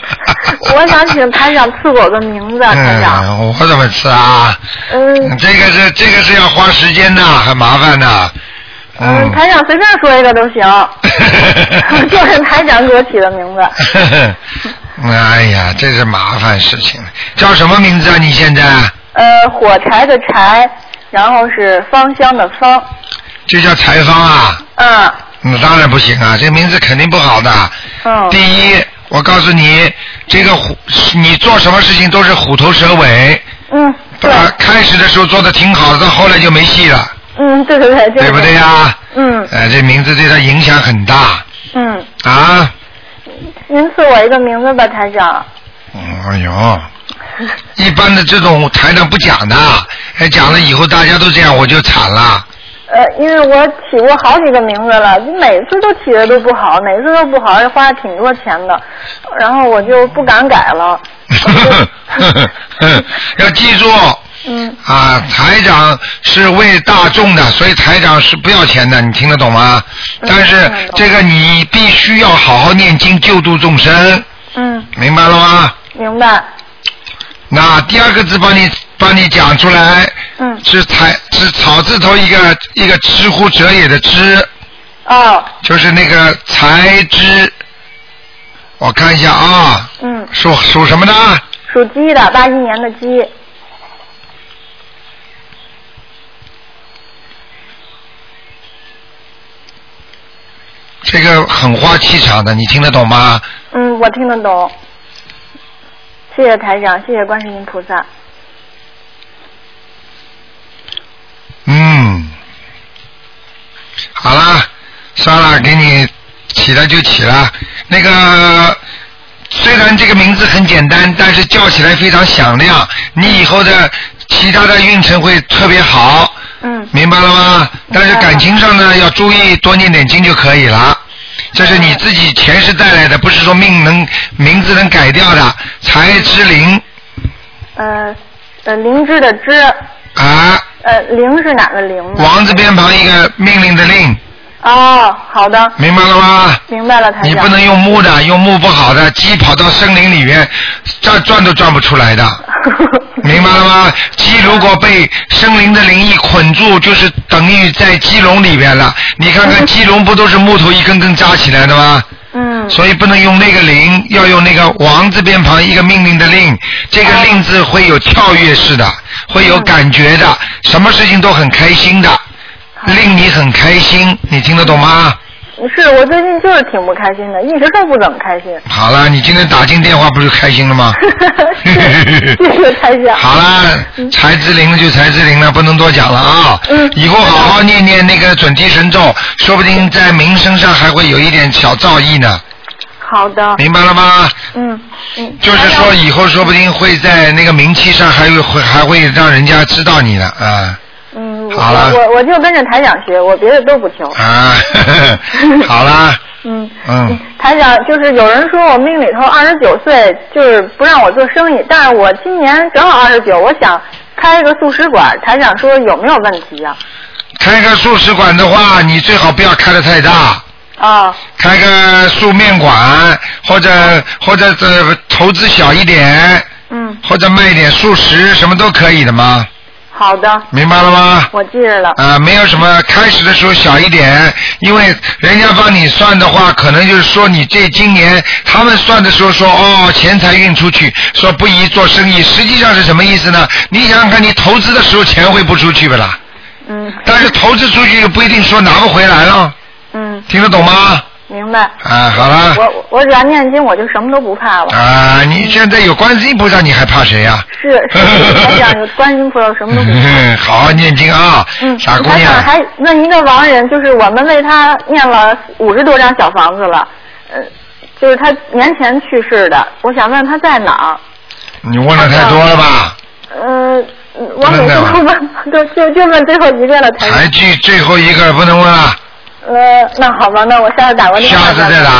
我想请台长赐我个名字，台长。嗯，我怎么赐啊？嗯这个是这个是要花时间的，很麻烦的。嗯，台长随便说一个都行，就是台长给我起的名字。哎呀，这是麻烦事情。叫什么名字啊？你现在呃，火柴的柴，然后是芳香的芳。就叫柴芳啊？嗯。那当然不行啊，这名字肯定不好的。嗯。第一，我告诉你，这个虎，你做什么事情都是虎头蛇尾。嗯。对。开始的时候做的挺好的，到后来就没戏了，嗯，对对对，就是对不对呀？嗯哎，这名字对他影响很大嗯，啊。您赐我一个名字吧，台长。哎呦，一般的这种台长不讲的，哎，讲了以后大家都这样，我就惨了。呃，因为我起过好几个名字了，就每次都起的都不好，每次都不好，还花了挺多钱的，然后我就不敢改了。要记住嗯啊，台长是为大众的，所以台长是不要钱的，你听得懂吗？但是这个你必须要好好念经救度众生。嗯，明白了吗？明白。那第二个字帮你帮你讲出来，嗯，是才是草字头一个一个知乎者也的知，哦，就是那个才知。我看一下啊，嗯，属属什么的？属鸡的，八一年的鸡。这个很花气场的，你听得懂吗？嗯，我听得懂。谢谢台长，谢谢观世音菩萨。嗯，好了，算了，给你起了就起了。那个虽然这个名字很简单，但是叫起来非常响亮。你以后的其他的运程会特别好。嗯。明白了吗？但是感情上呢，要注意多念点经就可以了。这是你自己前世带来的，不是说命能名字能改掉的。才之灵呃呃，灵芝的芝。啊。呃，灵是哪个灵？王字边旁一个命令的令，哦，好的。明白了吗？明白了，台长。你不能用木的，用木不好的，鸡跑到森林里面，转转都转不出来的，明白了吗？鸡如果被森林的灵一捆住，就是等于在鸡笼里边了。你看看鸡笼不都是木头一根根扎起来的吗？嗯。所以不能用那个灵，要用那个王字边旁一个命令的令，这个令字会有跳跃式的，会有感觉的，什么事情都很开心的，令你很开心，你听得懂吗？是我最近就是挺不开心的，一直都不怎么开心。好了，你今天打进电话不就开心了吗？谢谢台长。好了，才之灵就才之灵了，不能多讲了啊。嗯。以后好好念念那个准提神咒，说不定在名声上还会有一点小造诣呢。好的。明白了吗？嗯嗯。就是说，以后说不定会在那个名气上还会会还会让人家知道你的啊嗯，我好了我我就跟着台长学，我别的都不求。啊，好啦，嗯，嗯，台长就是有人说我命里头二十九岁，就是不让我做生意，但是我今年正好二十九，我想开一个素食馆，台长说有没有问题呀、开个素食馆的话，你最好不要开的太大。啊？开个素面馆，或者或者呃投资小一点，嗯，或者卖一点素食，什么都可以的嘛，好的，明白了吗？我记着了。啊、没有什么，开始的时候小一点，因为人家帮你算的话，可能就是说你这今年他们算的时候说哦钱财运出去，说不宜做生意，实际上是什么意思呢？你想想看，你投资的时候钱会不出去不啦？嗯。但是投资出去又不一定说拿不回来了，嗯，听得懂吗？明白。啊，好了。我我只要念经，我就什么都不怕了。啊，你现在有观世音菩萨，你还怕谁呀、是是，台长有观音菩萨，什么都不怕。嗯，好好念经啊，嗯，傻姑台长娘。还问一个亡人，就是我们为他念了五十多张小房子了，呃，就是他年前去世的，我想问他在哪儿？你问的太多了吧？呃，我每次都问，就就就问最后一个了。还记最后一个不能问了，呃，那好吧，那我下次打过电话。下次再打。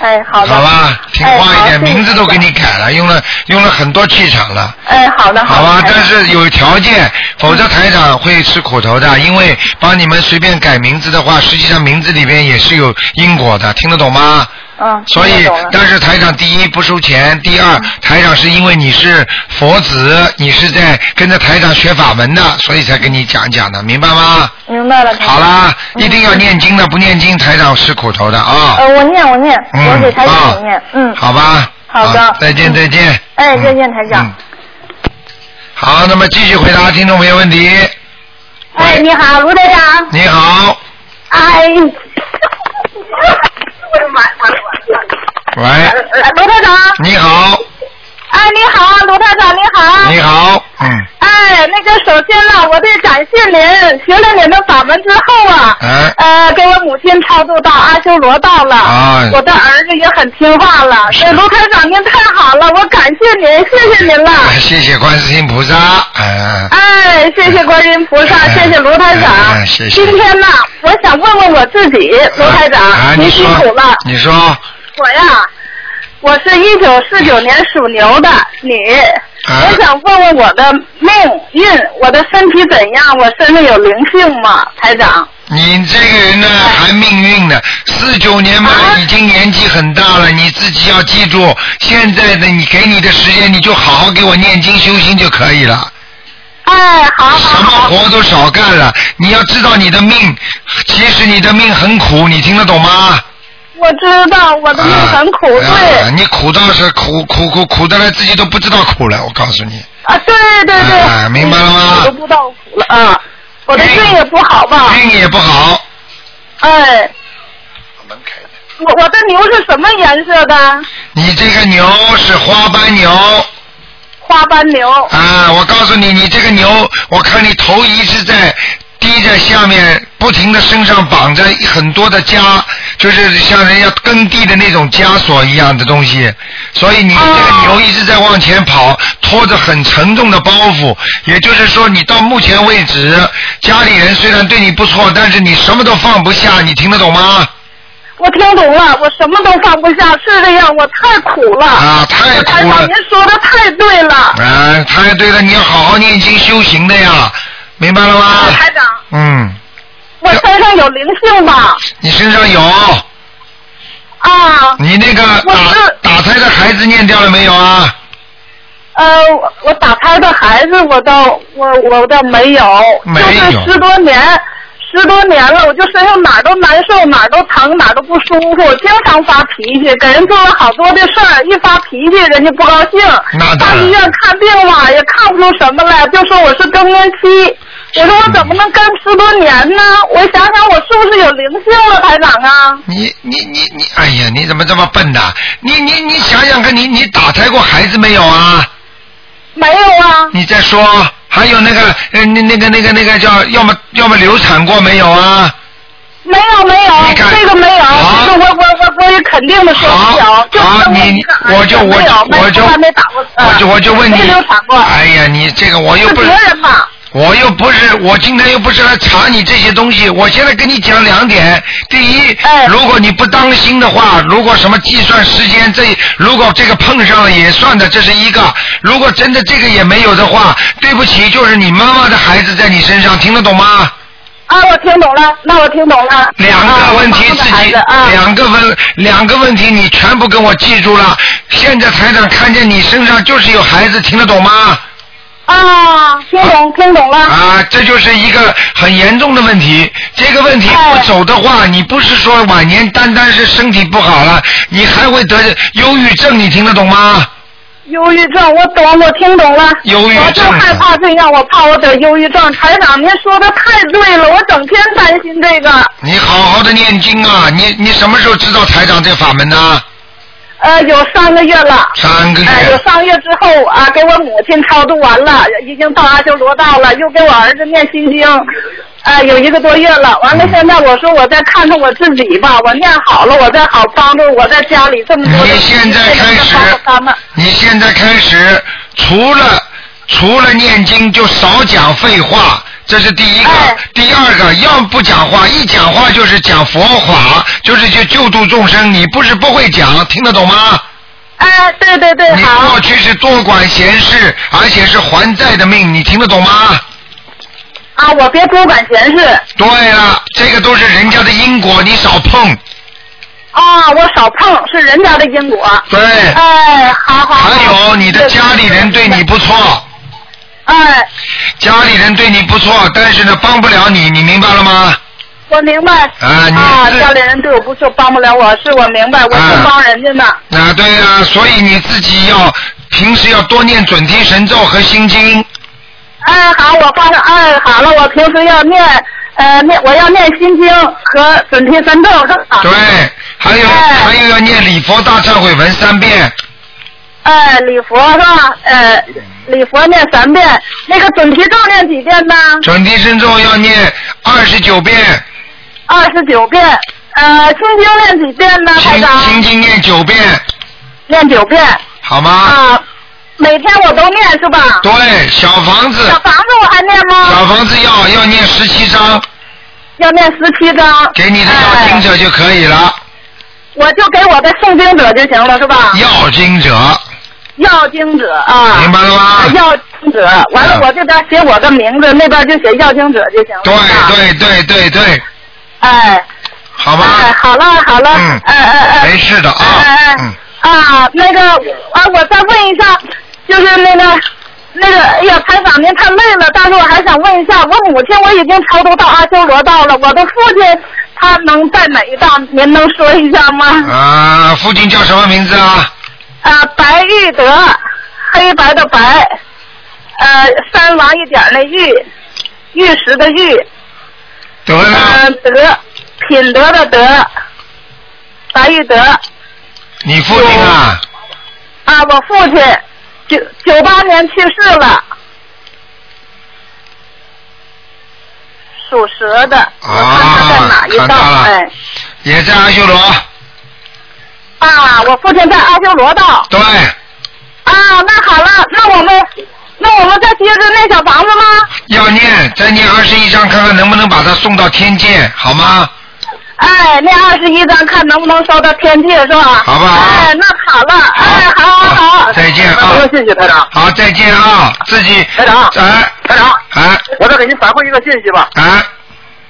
哎，好的。好吧，听话一点，名字都给你改了，用了用了很多气场了。哎，好的，好吧，但是有条件，否则台长会吃苦头的，因为帮你们随便改名字的话，实际上名字里边也是有因果的，听得懂吗？嗯。所以但是台长第一不收钱，第二台长是因为你是佛子，你是在跟着台长学法门的，所以才跟你讲讲的，明白吗？明白了。好啦，一定要念经的，不念经台长吃苦头的啊。呃，我念，我念，嗯我给台长念，嗯。好吧。好的再见，再见。哎，再见，台长。好，那么继续回答听众朋友问题。哎，你好，卢台长。你好，哎，喂，呃卢台长。你好，哎，你好，卢台长，你好。你好，嗯，哎，那个，首先呢，我得感谢您，学了您的法门之后啊，哎呃，给我母亲超度到阿修罗道了，哎我的儿子也很听话了。哎卢台长您太好了，我感谢您，谢谢您了。谢谢观世音菩萨，哎，哎，谢谢观世音菩萨，谢谢卢台长。哎谢谢今天呢，我想问问我自己，卢台长，您辛苦了。，你说，我呀，我是一九四九年属牛的女，啊我想问问我的命运，我的身体怎样？我身上有灵性吗，台长？你这个人呢，还命运呢，四九年嘛，已经年纪很大了，你自己要记住，现在的你给你的时间，你就好好给我念经修心就可以了。哎，好好什么活都少干了，你要知道你的命，其实你的命很苦，你听得懂吗？我知道我的命很苦，对。啊，你苦到是苦苦苦苦的了，自己都不知道苦了，我告诉你。啊，对对对。啊，明白了吗？我都不知道苦了啊，我的运也不好吧？运也不好。哎。我我的牛是什么颜色的？你这个牛是花斑牛。花斑牛。啊，我告诉你，你这个牛，我看你头一直在低在下面，不停的身上绑着很多的枷，就是像人家耕地的那种枷锁一样的东西，所以你这个牛一直在往前跑，拖着很沉重的包袱。也就是说，你到目前为止，家里人虽然对你不错，但是你什么都放不下，你听得懂吗？我听懂了，我什么都放不下，是这样，我太苦了。啊，太苦了。您说的太对了。啊，太对了，你要好好念经修行的呀，明白了吗？台长。嗯。我身上有灵性吧？你身上有。啊。你那个打打胎的孩子念掉了没有啊？呃，我打胎的孩子，我倒我我倒没有，就是，十多年。十多年了，我就身上哪儿都难受，哪儿都疼，哪儿都不舒服，经常发脾气，给人做了好多的事儿，一发脾气人家不高兴。到医院看病吧，也看不出什么来，就说我是更年期。我说我怎么能干十多年呢？我想想，我是不是有灵性了，台长啊？你你你你，哎呀，你怎么这么笨呐？你你你想想看，你你打胎过孩子没有啊？没有啊。你再说。还有那个，呃，那那个那个那个叫，要么要么流产过没有啊？没有没有，这个没有，我我我我也肯定的说没有，好，你我就我就我就我就我就问你，没流产过。哎呀，你这个我又不是。别人嘛。我又不是，我今天又不是来查你这些东西。我现在跟你讲两点：第一，如果你不当心的话，如果什么计算时间，这如果这个碰上了也算的，这是一个；如果真的这个也没有的话，对不起，就是你妈妈的孩子在你身上，听得懂吗？啊，我听懂了，那我听懂了。两个问题自己，两个问，两个问题你全部跟我记住了。现在台长看见你身上就是有孩子，听得懂吗？啊，听懂听懂了。啊，这就是一个很严重的问题。这个问题不走的话，你不是说晚年单单是身体不好了，你还会得忧郁症，你听得懂吗？忧郁症，我懂，我听懂了。忧郁症。我就害怕这样，我怕我得忧郁症。台长，您说的太对了，我整天担心这个。你好好的念经啊！你你什么时候知道台长这法门呢？呃，有三个月了。三个月。有三个月之后啊，给我母亲超度完了，已经到阿修罗道了，又给我儿子念心经，呃，有一个多月了。完了，现在我说我再看看我自己吧，我念好了，我再好帮助我在家里这么多。你现在开始，你现在开始，除了除了念经，就少讲废话。这是第一个，第二个，要不讲话，一讲话就是讲佛法，就是去救度众生。你不是不会讲，听得懂吗？哎，对对对，你过去是多管闲事，而且是还债的命，你听得懂吗？啊，我别多管闲事。对了，这个都是人家的因果，你少碰。啊，我少碰，是人家的因果。对。哎，好好。还有你的家里人对你不错。哎，家里人对你不错，但是呢，帮不了你，你明白了吗？我明白。啊，你啊，家里人对我不错，帮不了我，是我明白，我是帮人家呢。啊，对呀，所以你自己要平时要多念准提神咒和心经。哎，好，我发了，哎，好了，我平时要念，呃，念，我要念心经和准提神咒？对，还有还有要念礼佛大忏悔文三遍。哎，礼佛是吧？呃。礼佛念三遍，那个准提咒念几遍呢？准提神咒要念二十九遍。二十九遍，呃，心经念几遍呢？心心经念九遍。念九遍。好吗？啊，每天我都念是吧？对，小房子。小房子我还念吗？小房子要要念十七章。要念十七章。给你的要经者就可以了。我就给我的诵经者就行了是吧？要经者。要经者啊，明白了吗？要经者，完了我这边写我的名字，那边就写要经者就行了。对对对对对。哎。好吧？哎，好了好了。嗯。哎哎哎。没事的啊。哎哎。嗯。啊，那个啊，我再问一下，就是那个那个，哎呀，采访您太累了，但是我还想问一下，我母亲我已经超度到阿修罗道了，我的父亲他能在哪一道？您能说一下吗？啊，父亲叫什么名字啊？啊，白玉德，黑白的白，呃，三王一点的玉，玉石的玉。德呢？德，品德的德，白玉德。你父亲啊？啊，我父亲九九八年去世了，属蛇的。我看他在哪一道？哎。也在阿修罗。啊，我父亲在阿修罗道。对。啊，那好了，那我们那我们再接着那小房子吗？要念，再念二十一章，看看能不能把他送到天界，好吗？哎，那二十一张看能不能烧到天界是吧？好不好？哎，那好了，哎，好好好。再见啊！谢谢台长。好，再见啊！自己台长，哎，台长，哎，我再给您反馈一个信息吧。哎。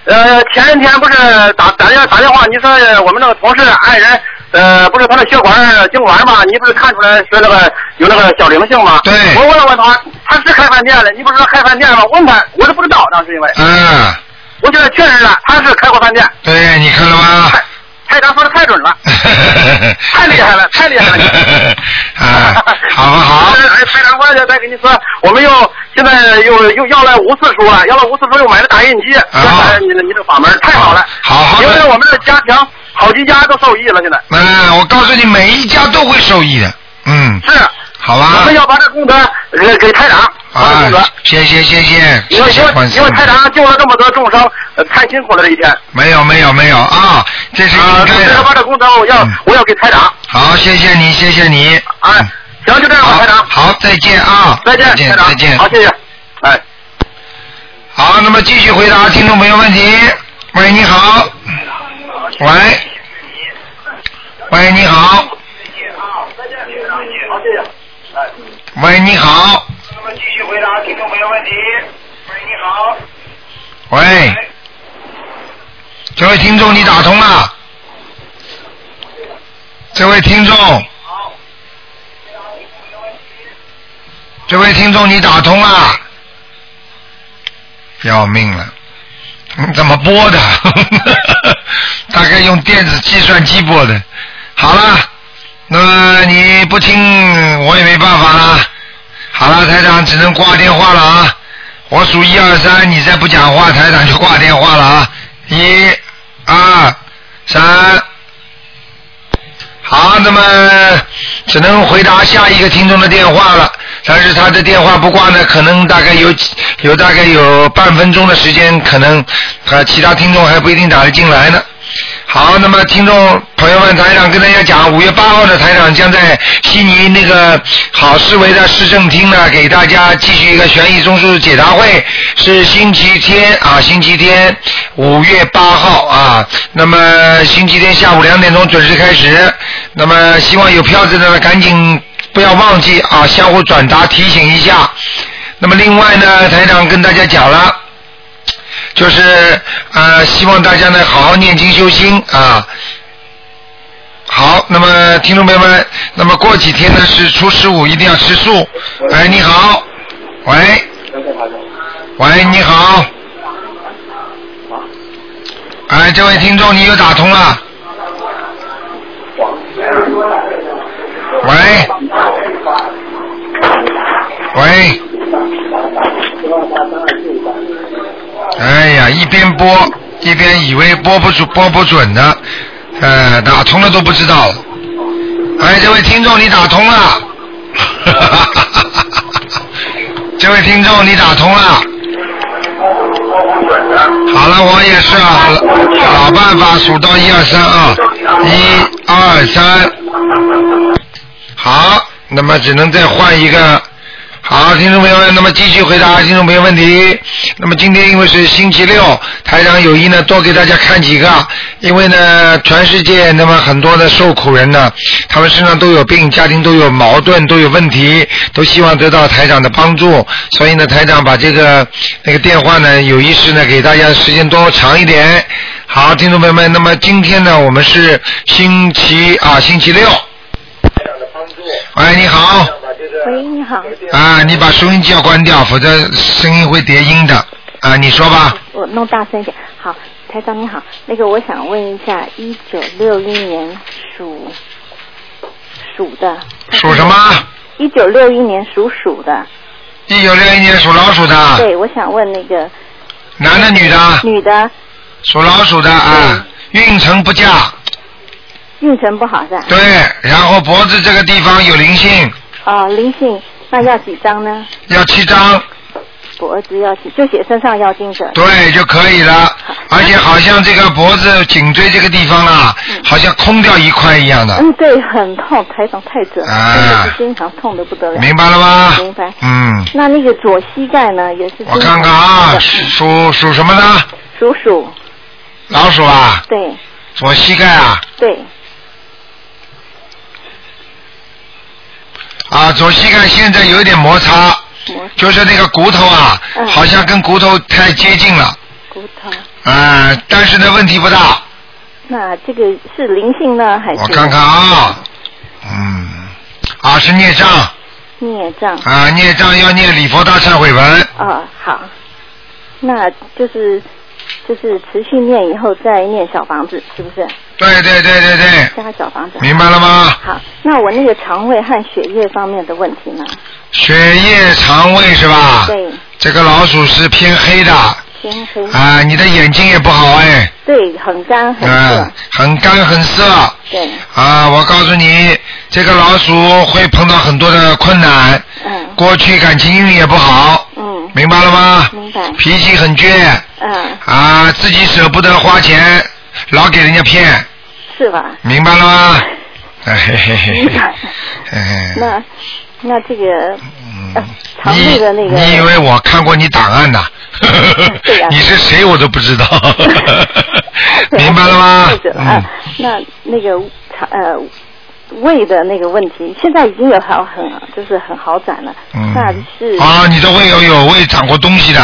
呃，前一天不是打打电打电话，你说我们那个同事爱人，呃，不是他的血管痉挛吗？你不是看出来是那个有那个小灵性吗？对。我问了问他，他是开饭店的，你不是说开饭店吗？问他，我都不知道，当时因为。嗯。我现在确认了，他是开过饭店。对，你看了吗？太长说的太准了，太厉害了，太厉害了！啊，好好好。哎，台长，我再跟你说，我们又现在又又要了五次书了，要了五次书又买了打印机，啊，你的你这法门太好了，好好。因为我们的家庭好几家都受益了，现在。嗯，我告诉你，每一家都会受益的，嗯。是。好吧。我们要把这功德给给台长。啊，谢谢谢谢，因为因为台长救了这么多众生，太辛苦了这一天。没有没有没有啊，这是应该的。啊，把这功德我要我要给台长。好，谢谢你谢谢你。哎，行，就这样吧，台长。好，再见啊。再见，再见再见。好，谢谢。哎。好，那么继续回答听众朋友问题。喂，你好。喂。喂，你好。喂，你好。那么继续回答听众朋友问题。喂，你好。喂，这位听众，你打通了。这位听众。这位听众，你打通了。要命了，怎么播的？大概用电子计算机播的。好了。那你不听，我也没办法了。好了，台长只能挂电话了啊！我数一二三，你再不讲话，台长就挂电话了啊！一、二、三，好，那么只能回答下一个听众的电话了。但是他的电话不挂呢，可能大概有有大概有半分钟的时间，可能啊其他听众还不一定打得进来呢。好，那么听众朋友们，台长跟大家讲，五月八号的台长将在悉尼那个好思维的市政厅呢，给大家继续一个悬疑综述解答会，是星期天啊，星期天五月八号啊，那么星期天下午两点钟准时开始，那么希望有票子的呢，赶紧不要忘记啊，相互转达提醒一下。那么另外呢，台长跟大家讲了。就是呃，希望大家呢好好念经修心啊。好，那么听众朋友们，那么过几天呢是初十五，一定要吃素。哎，你好，喂，喂，你好，哎，这位听众，你又打通了。喂，喂。哎呀，一边播一边以为播不准播不准的，呃，打通了都不知道。哎，这位听众你打通了，这位听众你打通了。好了，我也是啊，老办法数到一二三啊，一二三。好，那么只能再换一个。好，听众朋友们，那么继续回答听众朋友问题。那么今天因为是星期六，台长有意呢多给大家看几个，因为呢全世界那么很多的受苦人呢，他们身上都有病，家庭都有矛盾，都有问题，都希望得到台长的帮助。所以呢，台长把这个那个电话呢有意识呢给大家时间多长一点。好，听众朋友们，那么今天呢，我们是星期啊，星期六。喂，你好。喂，你好。啊，你把收音机要关掉，否则声音会叠音的。啊，你说吧。我弄大声一点。好，台长你好，那个我想问一下，一九六一年属属的。属什么？一九六一年属鼠的。一九六一年属老鼠的。对，我想问那个。男的，女的？女的。属老鼠的啊，运程不佳。运程不好是吧？对，然后脖子这个地方有灵性。哦，灵性，那要几张呢？要七张。脖子要几，就写身上要精神。对，就可以了。而且好像这个脖子、颈椎这个地方啊，好像空掉一块一样的。嗯，对，很痛，台长太准了，啊真的是经常痛的不得了。明白了吗明白。嗯，那那个左膝盖呢，也是。我看看啊，属属什么呢？属鼠。老鼠啊，对左膝盖啊，对，啊，左膝盖现在有一点摩擦，就是那个骨头啊，好像跟骨头太接近了。骨头。啊，但是呢，问题不大。那这个是灵性呢，还是？我看看啊，嗯，啊是孽障孽障。啊，孽障要念礼佛大忏悔文。啊，好，那就是就是持续念以后再念小房子，是不是？对对对对对，加小房子。明白了吗？好，那我那个肠胃和血液方面的问题呢？血液、肠胃是吧？对，这个老鼠是偏黑的偏黑。啊，你的眼睛也不好哎，对，很干很嗯涩。，很干很涩对，啊。我告诉你，这个老鼠会碰到很多的困难，嗯过去感情运也不好，嗯，明白了吗？明白。脾气很倔嗯，啊，自己舍不得花钱，老给人家骗，是吧？明白了吗？哎嘿嘿嘿明白。哎那那这个嗯肠胃的那个，你以为我看过你档案呐？对呀你是谁我都不知道，明白了吗那那个肠呃胃的那个问题，现在已经有好很就是很好转了。嗯那是啊，你的胃有有胃长过东西的，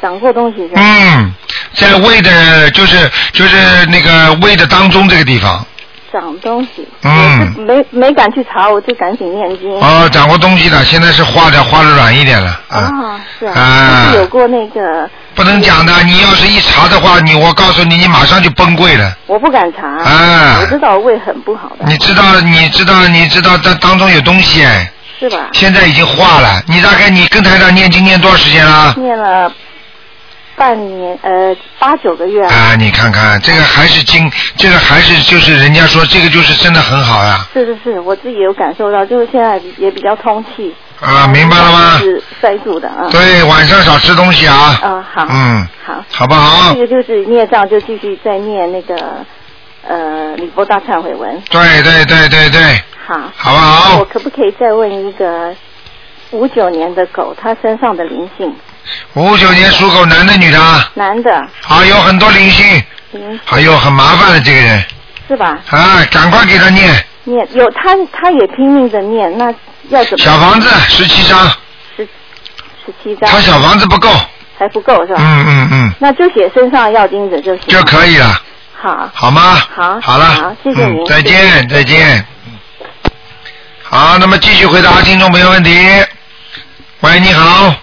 长过东西是吧？嗯，在胃的，就是就是那个胃的当中这个地方，长东西，嗯，没没敢去查，我就赶紧念经。哦，长过东西的，现在是化的化的软一点了，啊，啊，是啊，是有过那个，不能讲的，你要是一查的话，你我告诉你，你马上就崩溃了。我不敢查，啊我知道胃很不好的，你知道，你知道，你知道当当中有东西哎，是吧？现在已经化了。你大概你跟台长念经念多少时间了？念了半年，呃，八九个月。啊，你看看这个还是经，这个还是就是人家说这个就是真的很好呀、是是是，我自己有感受到，就是现在也比较通气。啊，明白了吗？是塞住的啊。对，晚上少吃东西啊。嗯，好。嗯，好。好不好这个就是孽障，就继续再念那个呃礼佛大忏悔文。对对对对对，好。好不好我可不可以再问一个五九年的狗，它身上的灵性？五九年属狗，男的女的啊？男的。啊，有很多灵性，灵性还有很麻烦的这个人是吧？啊，赶快给他念念有他，他也拼命的念，那要怎么？小房子十七张，十十七张。他小房子不够，还不够是吧？嗯嗯嗯，那就写身上要钉子就行。就可以了，好。好吗？好。好了，好，谢谢您。嗯，再见再见。好，那么继续回答听众朋友问题。喂，你好。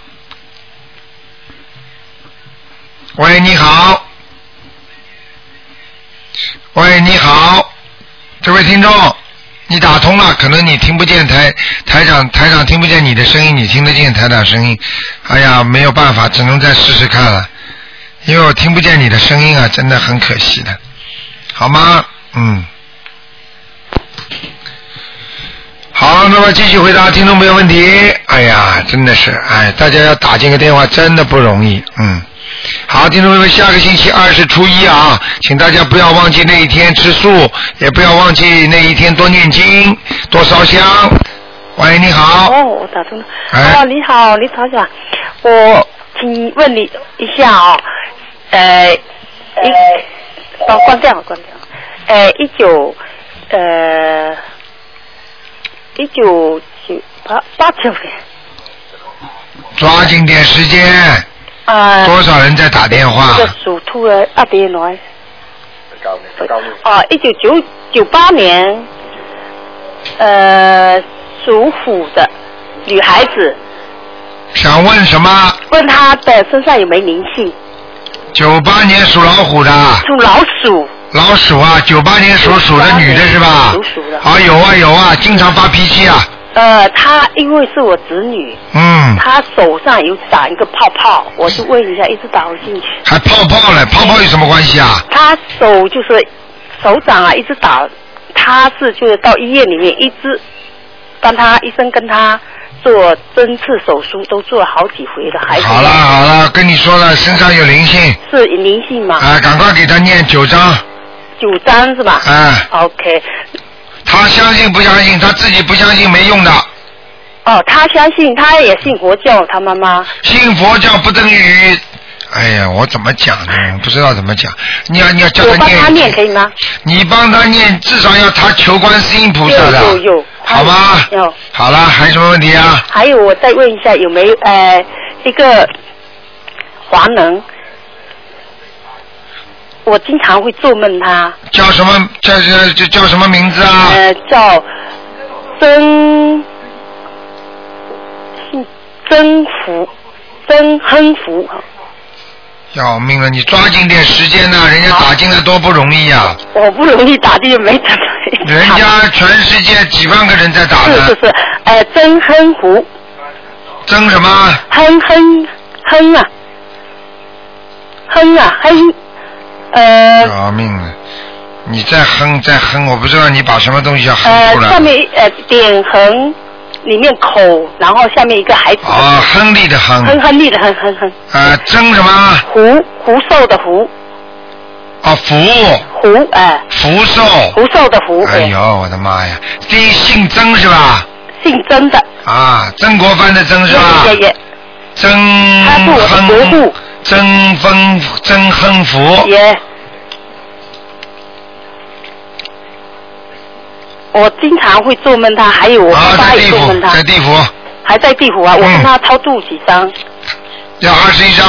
喂，你好。喂，你好，这位听众，你打通了，可能你听不见台台长台长听不见你的声音，你听得见台长声音。哎呀，没有办法，只能再试试看了，因为我听不见你的声音啊，真的很可惜的，好吗？嗯。好，那么继续回答听众朋友问题。哎呀，真的是，哎，大家要打进个电话真的不容易，嗯。好，听众朋友们，下个星期二是初一啊，请大家不要忘记那一天吃素，也不要忘记那一天多念经，多烧香。喂，你好。哦，我打通了。哎哦，你好，李台长，我请问你一下哦，呃，一，哦，关掉，关掉。呃，一九，呃，一九九八八九年。抓紧点时间。啊。多少人在打电话这？个属兔的阿爹来。啊，一九九九八年，呃，属虎的女孩子，想问什么？问她的身上有没有灵性？九八年属老虎的。属老鼠。老鼠啊，九八年属鼠的女的是吧？属鼠的。啊，有啊有啊，经常发脾气啊。呃，她因为是我侄女，嗯，她手上有长一个泡泡，我就问一下，一直打不进去。还泡泡嘞，泡泡有什么关系啊？她手就是手掌啊，一直打，她是就是到医院里面一直帮她医生跟她做针刺手术，都做了好几回了，还是好了好了，跟你说了，身上有灵性，是灵性嘛？啊，赶快给他念九章。九张是吧？嗯。OK，他相信不相信？他自己不相信没用的。哦，他相信，他也信佛教，他妈妈。信佛教不等于，哎呀，我怎么讲呢？不知道怎么讲。你要你要叫他念，我帮他念可以吗？你帮他念，至少要他求观世音菩萨的，有有有，好吗？有。好了，还有什么问题啊？还有，我再问一下，有没有呃一个华能？我经常会做梦他，叫什么叫叫叫叫什么名字啊？呃，叫曾姓曾福，曾亨福。要命了！你抓紧点时间呐、人家打进来多不容易呀、我不容易打进，没怎么。人家全世界几万个人在打是是。是，呃，曾亨福，曾什么？亨亨亨啊，亨啊亨，呃饶命了！你再哼再哼，我不知道你把什么东西要哼呃出来。上面呃点横，里面口，然后下面一个孩子。啊，亨利的亨。亨亨利的亨亨亨。啊，曾什么？福福寿的福，啊，福福哎，福寿。福寿的福。哎呦，我的妈呀！第一姓曾是吧？姓曾的。啊，曾国藩的曾是吧？曾他是我的伯父。曾丰曾亨福。爷。我经常会做梦他，还有我爸爸也做梦他，啊在地府还在地府啊！我跟他超度几张，要二十一张。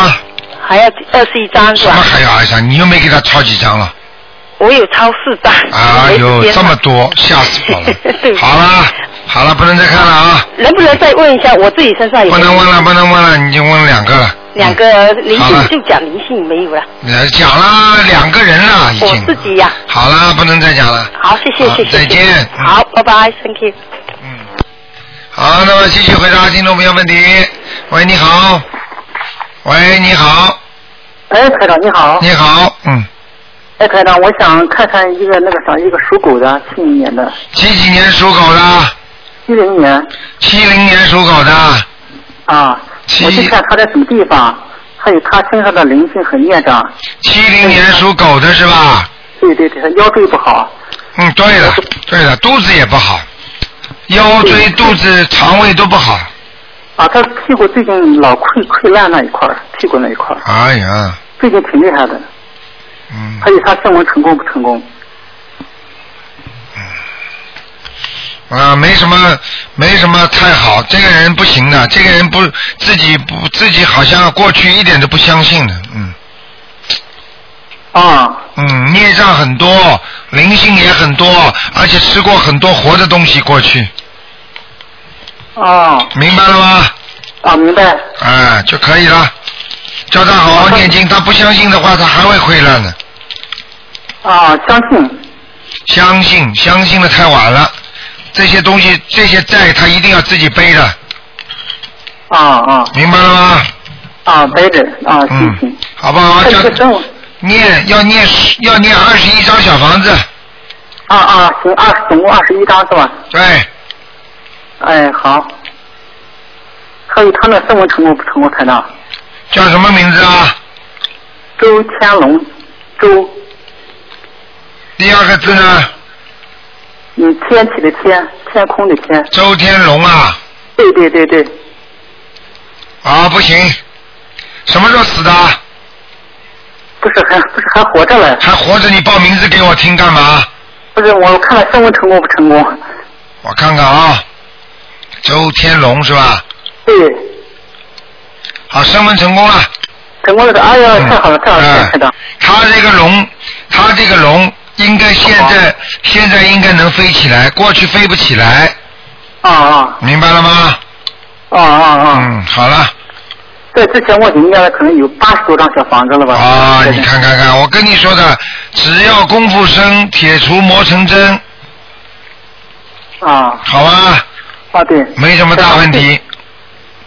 还要二十一张是吧什么？还要二十张？你又没给他抄几张了？我有超四张。哎呦，这么多，吓死我了！好了，好了，不能再看了啊！能不能再问一下我自己身上有不能问了，不能问了，你已经问了两个了。两个灵性，就讲灵性没有了。呃讲了两个人了，已经我。自己呀、好了，不能再讲了。好，谢谢谢谢。再见好，拜拜，Thank you。嗯好，那么继续回答听众朋友问题。喂，你好。喂，你好。哎，台长你好。你好，嗯。哎，台长，我想看看一个那个啥，一个属狗的，七零年的。几几年属狗的？七零年。七零年属狗的。啊。我去看他在什么地方，还有他身上的灵性和孽障。七零年属狗的是吧？对对对，他腰椎不好。嗯，对了，对了，肚子也不好，腰椎、肚子、肠胃都不好。啊，他屁股最近老溃溃烂那一块儿，屁股那一块儿，哎呀，最近挺厉害的。嗯。还有他升温成功不成功？啊，没什么，没什么太好。这个人不行的，这个人不自己不自己好像过去一点都不相信的，嗯。啊。嗯，孽障很多，灵性也很多，而且吃过很多活的东西过去，啊。明白了吗？啊，明白。哎，就可以了。叫他好好念经，他不相信的话，他还会溃烂的。啊，相信。相信，相信的太晚了。这些东西，这些债，他一定要自己背的。啊啊。明白了吗？啊，背着啊，嗯。好不好？叫念要念要念二十一张小房子。啊啊，行，二十总共二十一张是吧？对。哎，好。还有他那升温成功不成功，台长？叫什么名字啊？周天龙，周。第二个字呢？嗯，天体的天，天空的天。周天龙啊。对对对对。啊，不行，什么时候死的？不是还不是还活着嘞？还活着，你报名字给我听干嘛？不是，我看看身份成功不成功？我看看啊，周天龙是吧？对。好，升温成功了。成功了，哎呀，太好了，太好了，太好了。他这个龙，他这个龙应该现在现在应该能飞起来，过去飞不起来。啊啊。明白了吗？啊啊啊！嗯，好了。在之前我已经念了可能有八十多张小房子了吧？啊，你看看看，我跟你说的，只要功夫深，铁杵磨成针。啊。好吧。啊，对。没什么大问题。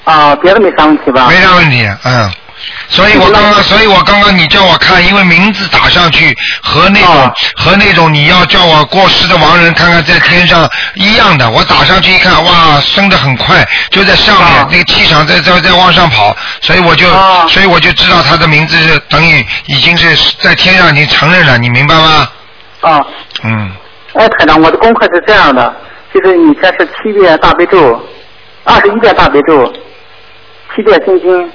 啊，别的没啥问题吧？没啥问题，嗯。所以我刚刚，所以我刚刚你叫我看，因为名字打上去和那种和那种你要叫我过世的亡人看看在天上一样的，我打上去一看，哇，升得很快，就在上面，那个气场在在在往上跑，所以我就所以我就知道他的名字是等于已经是在天上已经承认了，你明白吗？啊。嗯。哎，台长，我的功课是这样的，就是以前是七遍大悲咒，二十一遍大悲咒，七遍心经。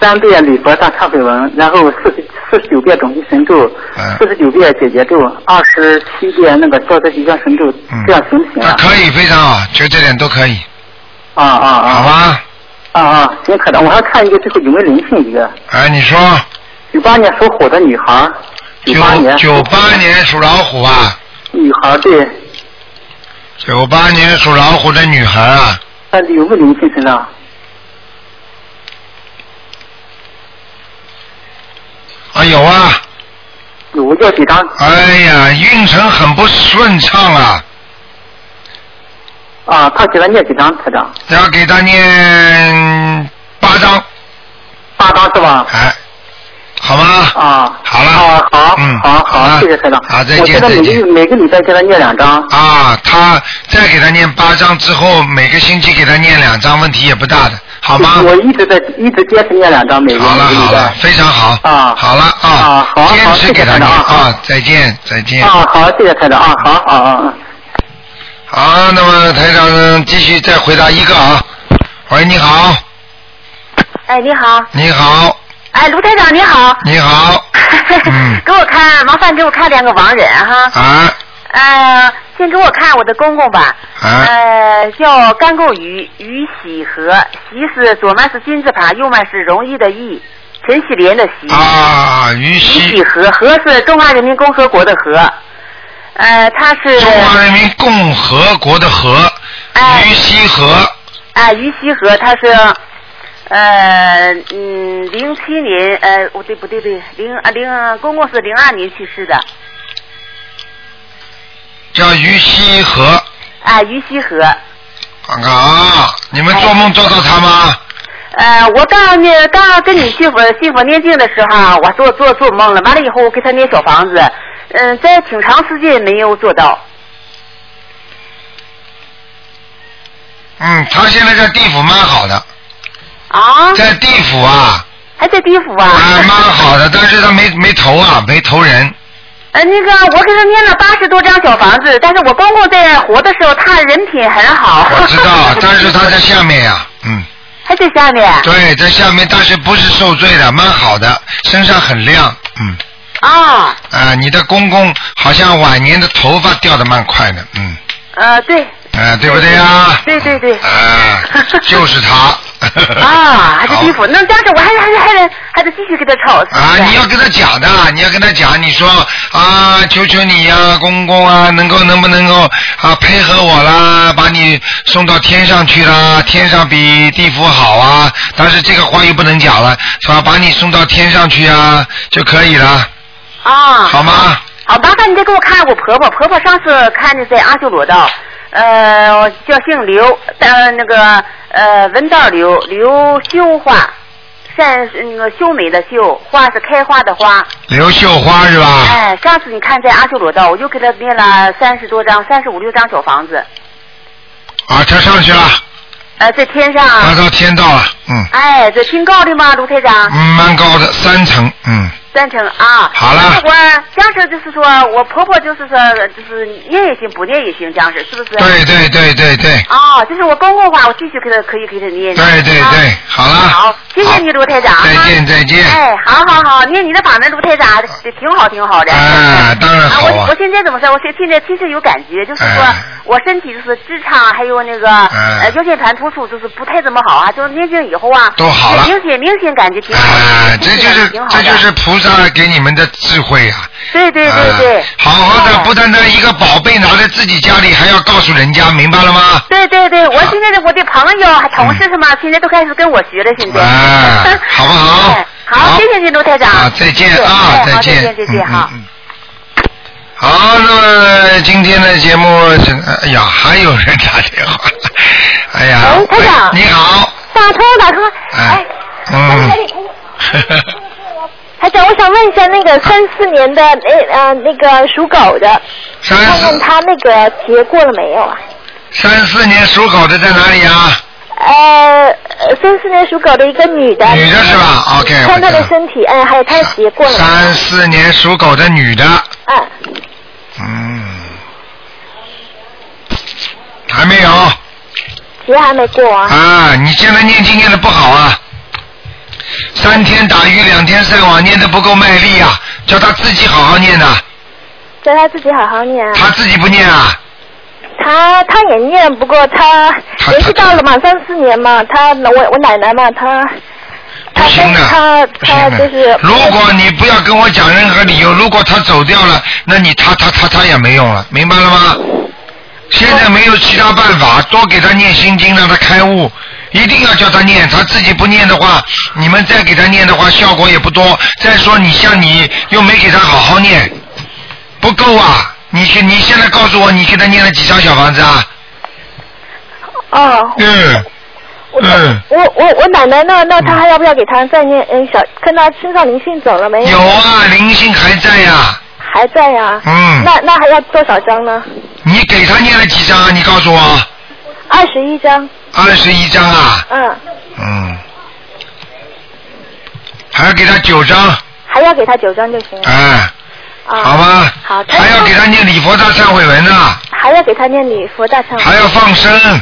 三遍礼佛大忏悔文，然后四十四十九遍准提神咒，四十九遍解结咒，二十七遍那个消灾吉祥神咒，这样行不行啊？可以，非常好，就这点都可以。啊啊啊！好吧。啊啊，行，可的，我还看一个，最后有没有灵性一个？哎，你说。九八年属虎的女孩。九八年。九八年属老虎啊。女孩对。九八年属老虎的女孩啊。那，有没有灵性身上？啊有啊，有要几张？哎呀，运程很不顺畅啊。啊，他给他念几张，台长？要给他念八张。八张是吧？哎，好吗？啊，好了。啊，好，嗯，好好，谢谢台长。好，再见，再见。我每个每个礼拜给他念两张。啊，他再给他念八张之后，每个星期给他念两张，问题也不大的。好吗？我一直在一直坚持念两张每个好了好了，非常好。啊，好了啊。啊，好，好，坚持给他念啊。再见，再见。啊，好，谢谢台长啊，好，啊啊啊。好，那么台长继续再回答一个啊。喂，你好。哎，你好。你好。哎，卢台长你好。你好。嗯。给我看，麻烦给我看两个亡人哈。啊。呃，先给我看我的公公吧。啊。呃，叫甘够宇，于喜和，喜是左面是金字旁，右面是容易的易，陈喜莲的喜。啊，于喜。于喜和，和是中华人民共和国的和。呃，他是。中华人民共和国的和。哎。于西和。哎，于西和，他是，呃，嗯，零七年，呃，不对不对对，零啊零，公公是零二年去世的。叫于西河。啊，于西河。看看啊，你们做梦做到他吗？呃，我刚念刚跟你媳妇媳妇念经的时候，我做做做梦了，完了以后我给他念小房子，嗯，在挺长时间没有做到。嗯，他现在在地府蛮好的。啊。在地府啊。还在地府啊。啊，蛮好的，但是他没没投啊，没投人。呃，那个我给他念了八十多张小房子，但是我公公在活的时候，他人品很好。我知道，但是他在下面呀，嗯。还在下面。对，在下面，但是不是受罪的，蛮好的，身上很亮，嗯。啊。啊，你的公公好像晚年的头发掉的蛮快的，嗯。呃，对。呃，对不对呀？对对对。啊，就是他。啊，还是地府，那这样子我还还还得还得继续给他吵。啊，你要跟他讲的，你要跟他讲，你说啊，求求你呀，公公啊，能够能不能够啊配合我啦，把你送到天上去啦，天上比地府好啊，但是这个话又不能讲了，是吧？把你送到天上去啊就可以了。啊。好吗？好，麻烦你再给我看我婆婆，婆婆上次看的在阿修罗道。呃，叫姓刘，呃，那个呃，文道刘，刘秀花，善那个秀美的秀，花是开花的花。刘秀花是吧？哎，上次你看在阿修罗道，我就给他念了三十多张，三十五六张小房子。啊，他上去了。呃，在天上。他到天道了，嗯。哎，这挺高的吗，卢台长？嗯，蛮高的，三层，嗯。赞成啊。好了我假设就是说我婆婆就是说就是念也行，不念也行，这样式是不是？对对对对对，哦，就是我公公的话，我继续给他可以给他念。对对啊对，好了，好，谢谢你卢台长。再见再见哎，好好好，念你的法门，卢台长挺好挺好的。啊，当然好啊我我，现在怎么说？我现现在其实有感觉，就是说哎我身体就是直肠还有那个哎呃腰间盘突出，就是不太怎么好啊。就是念经以后啊，都好了明显明显感觉挺好的。啊，这就是挺好的这就是菩萨给你们的智慧啊！对对对对啊。好好的，不单单一个宝贝拿在自己家里，还要告诉人家，明白了吗？对对对，我现在的我的朋友、还同事什么，现在都开始跟我学了，现在。啊，好不好？哎好，谢谢你卢台长。啊，再见啊，再见，再见，再见，好。嗯嗯好，那么今天的节目，这哎呀，还有人打电话，哎呀，喂台长哎你好，打通了，打通了。哎，嗯，台长，我想问一下，那个三四年的那呃那个属狗的，看看他那个结过了没有啊？三四年属狗的在哪里啊？呃，呃三四年属狗的一个女的。女的是吧？OK，看她的身体，哎，还有她的结过了？三四年属狗的女的，嗯，嗯，还没有结还没过啊。啊！你现在念经念的不好啊，三天打鱼两天晒网，念的不够卖力啊，叫他自己好好念啊，叫他自己好好念啊。他自己不念啊？他他也念，不过他年纪到了嘛，三四年嘛，他我我奶奶嘛，他不行的，她不行的。她就是如果你不要跟我讲任何理由，如果他走掉了，那你他他他他也没用了，明白了吗？现在没有其他办法，多给他念心经，让他开悟。一定要叫他念，他自己不念的话，你们再给他念的话，效果也不多。再说你像你又没给他好好念，不够啊！你去，你现在告诉我，你给他念了几张小房子啊？哦。嗯。嗯。我我我奶奶那那她还要不要给她再念嗯小看她身上灵性走了没有？有啊，灵性还在呀、还在呀、嗯那那还要多少张呢？你给他念了几张啊？你告诉我。二十一张。二十一张啊。嗯，嗯。还要给他九张，还要给他九张就行了。哎，啊。好吧？好。还要给他念礼佛大忏悔文呢，还要给他念礼佛大忏悔。还要放生，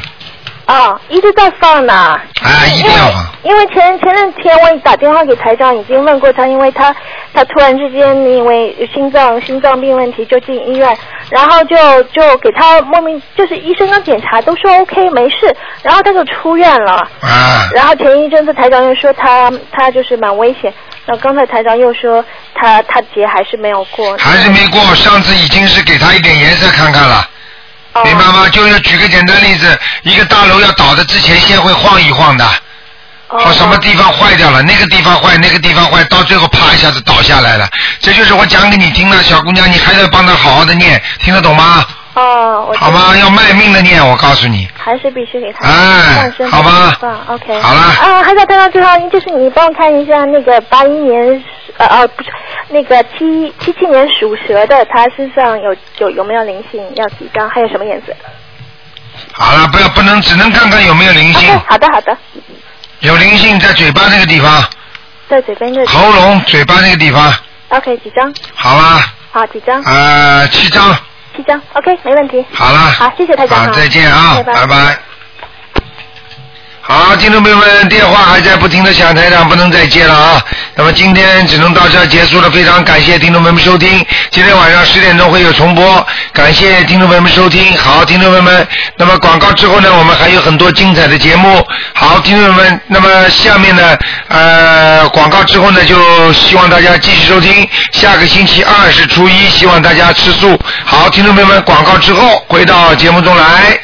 哦，一直在放呢。啊，一定要放。因为前前两天我打电话给台长，已经问过他，因为他他突然之间因为心脏心脏病问题就进医院，然后就就给他莫名就是医生刚检查都说 OK 没事，然后他就出院了。啊。然后前一阵子台长又说他他就是蛮危险，那刚才台长又说他他结还是没有过。还是没过。上次已经是给他一点颜色看看了。哦明白吗？就是举个简单例子，一个大楼要倒的之前，先会晃一晃的，说什么地方坏掉了，那个地方坏，那个地方坏，到最后啪一下子倒下来了。这就是我讲给你听的，小姑娘，你还得帮她好好的念，听得懂吗？哦，我好吗？要卖命的念，我告诉你。还是必须给他哎好吧放 OK。好了啊，还在台上最后就是你帮我看一下那个八一年呃呃不是那个七七七年属蛇的，他身上有有有没有灵性？要几张？还有什么颜色？好了，不要不能，只能看看有没有灵性。好的好的，有灵性在嘴巴那个地方，在嘴边的喉咙、嘴巴那个地方，OK 几张？好吧？好几张？呃，七张。七张 OK 没问题。好了好谢谢大家。好，再见啊，拜拜拜。好，听众朋友们，电话还在不停的响，台长不能再接了啊。那么今天只能到这结束了，非常感谢听众朋友们收听。今天晚上十点钟会有重播，感谢听众朋友们收听。好，听众朋友们，那么广告之后呢，我们还有很多精彩的节目。好，听众朋友们，那么下面呢，呃，广告之后呢，就希望大家继续收听。下个星期二是初一，希望大家吃素。好，听众朋友们，广告之后回到节目中来。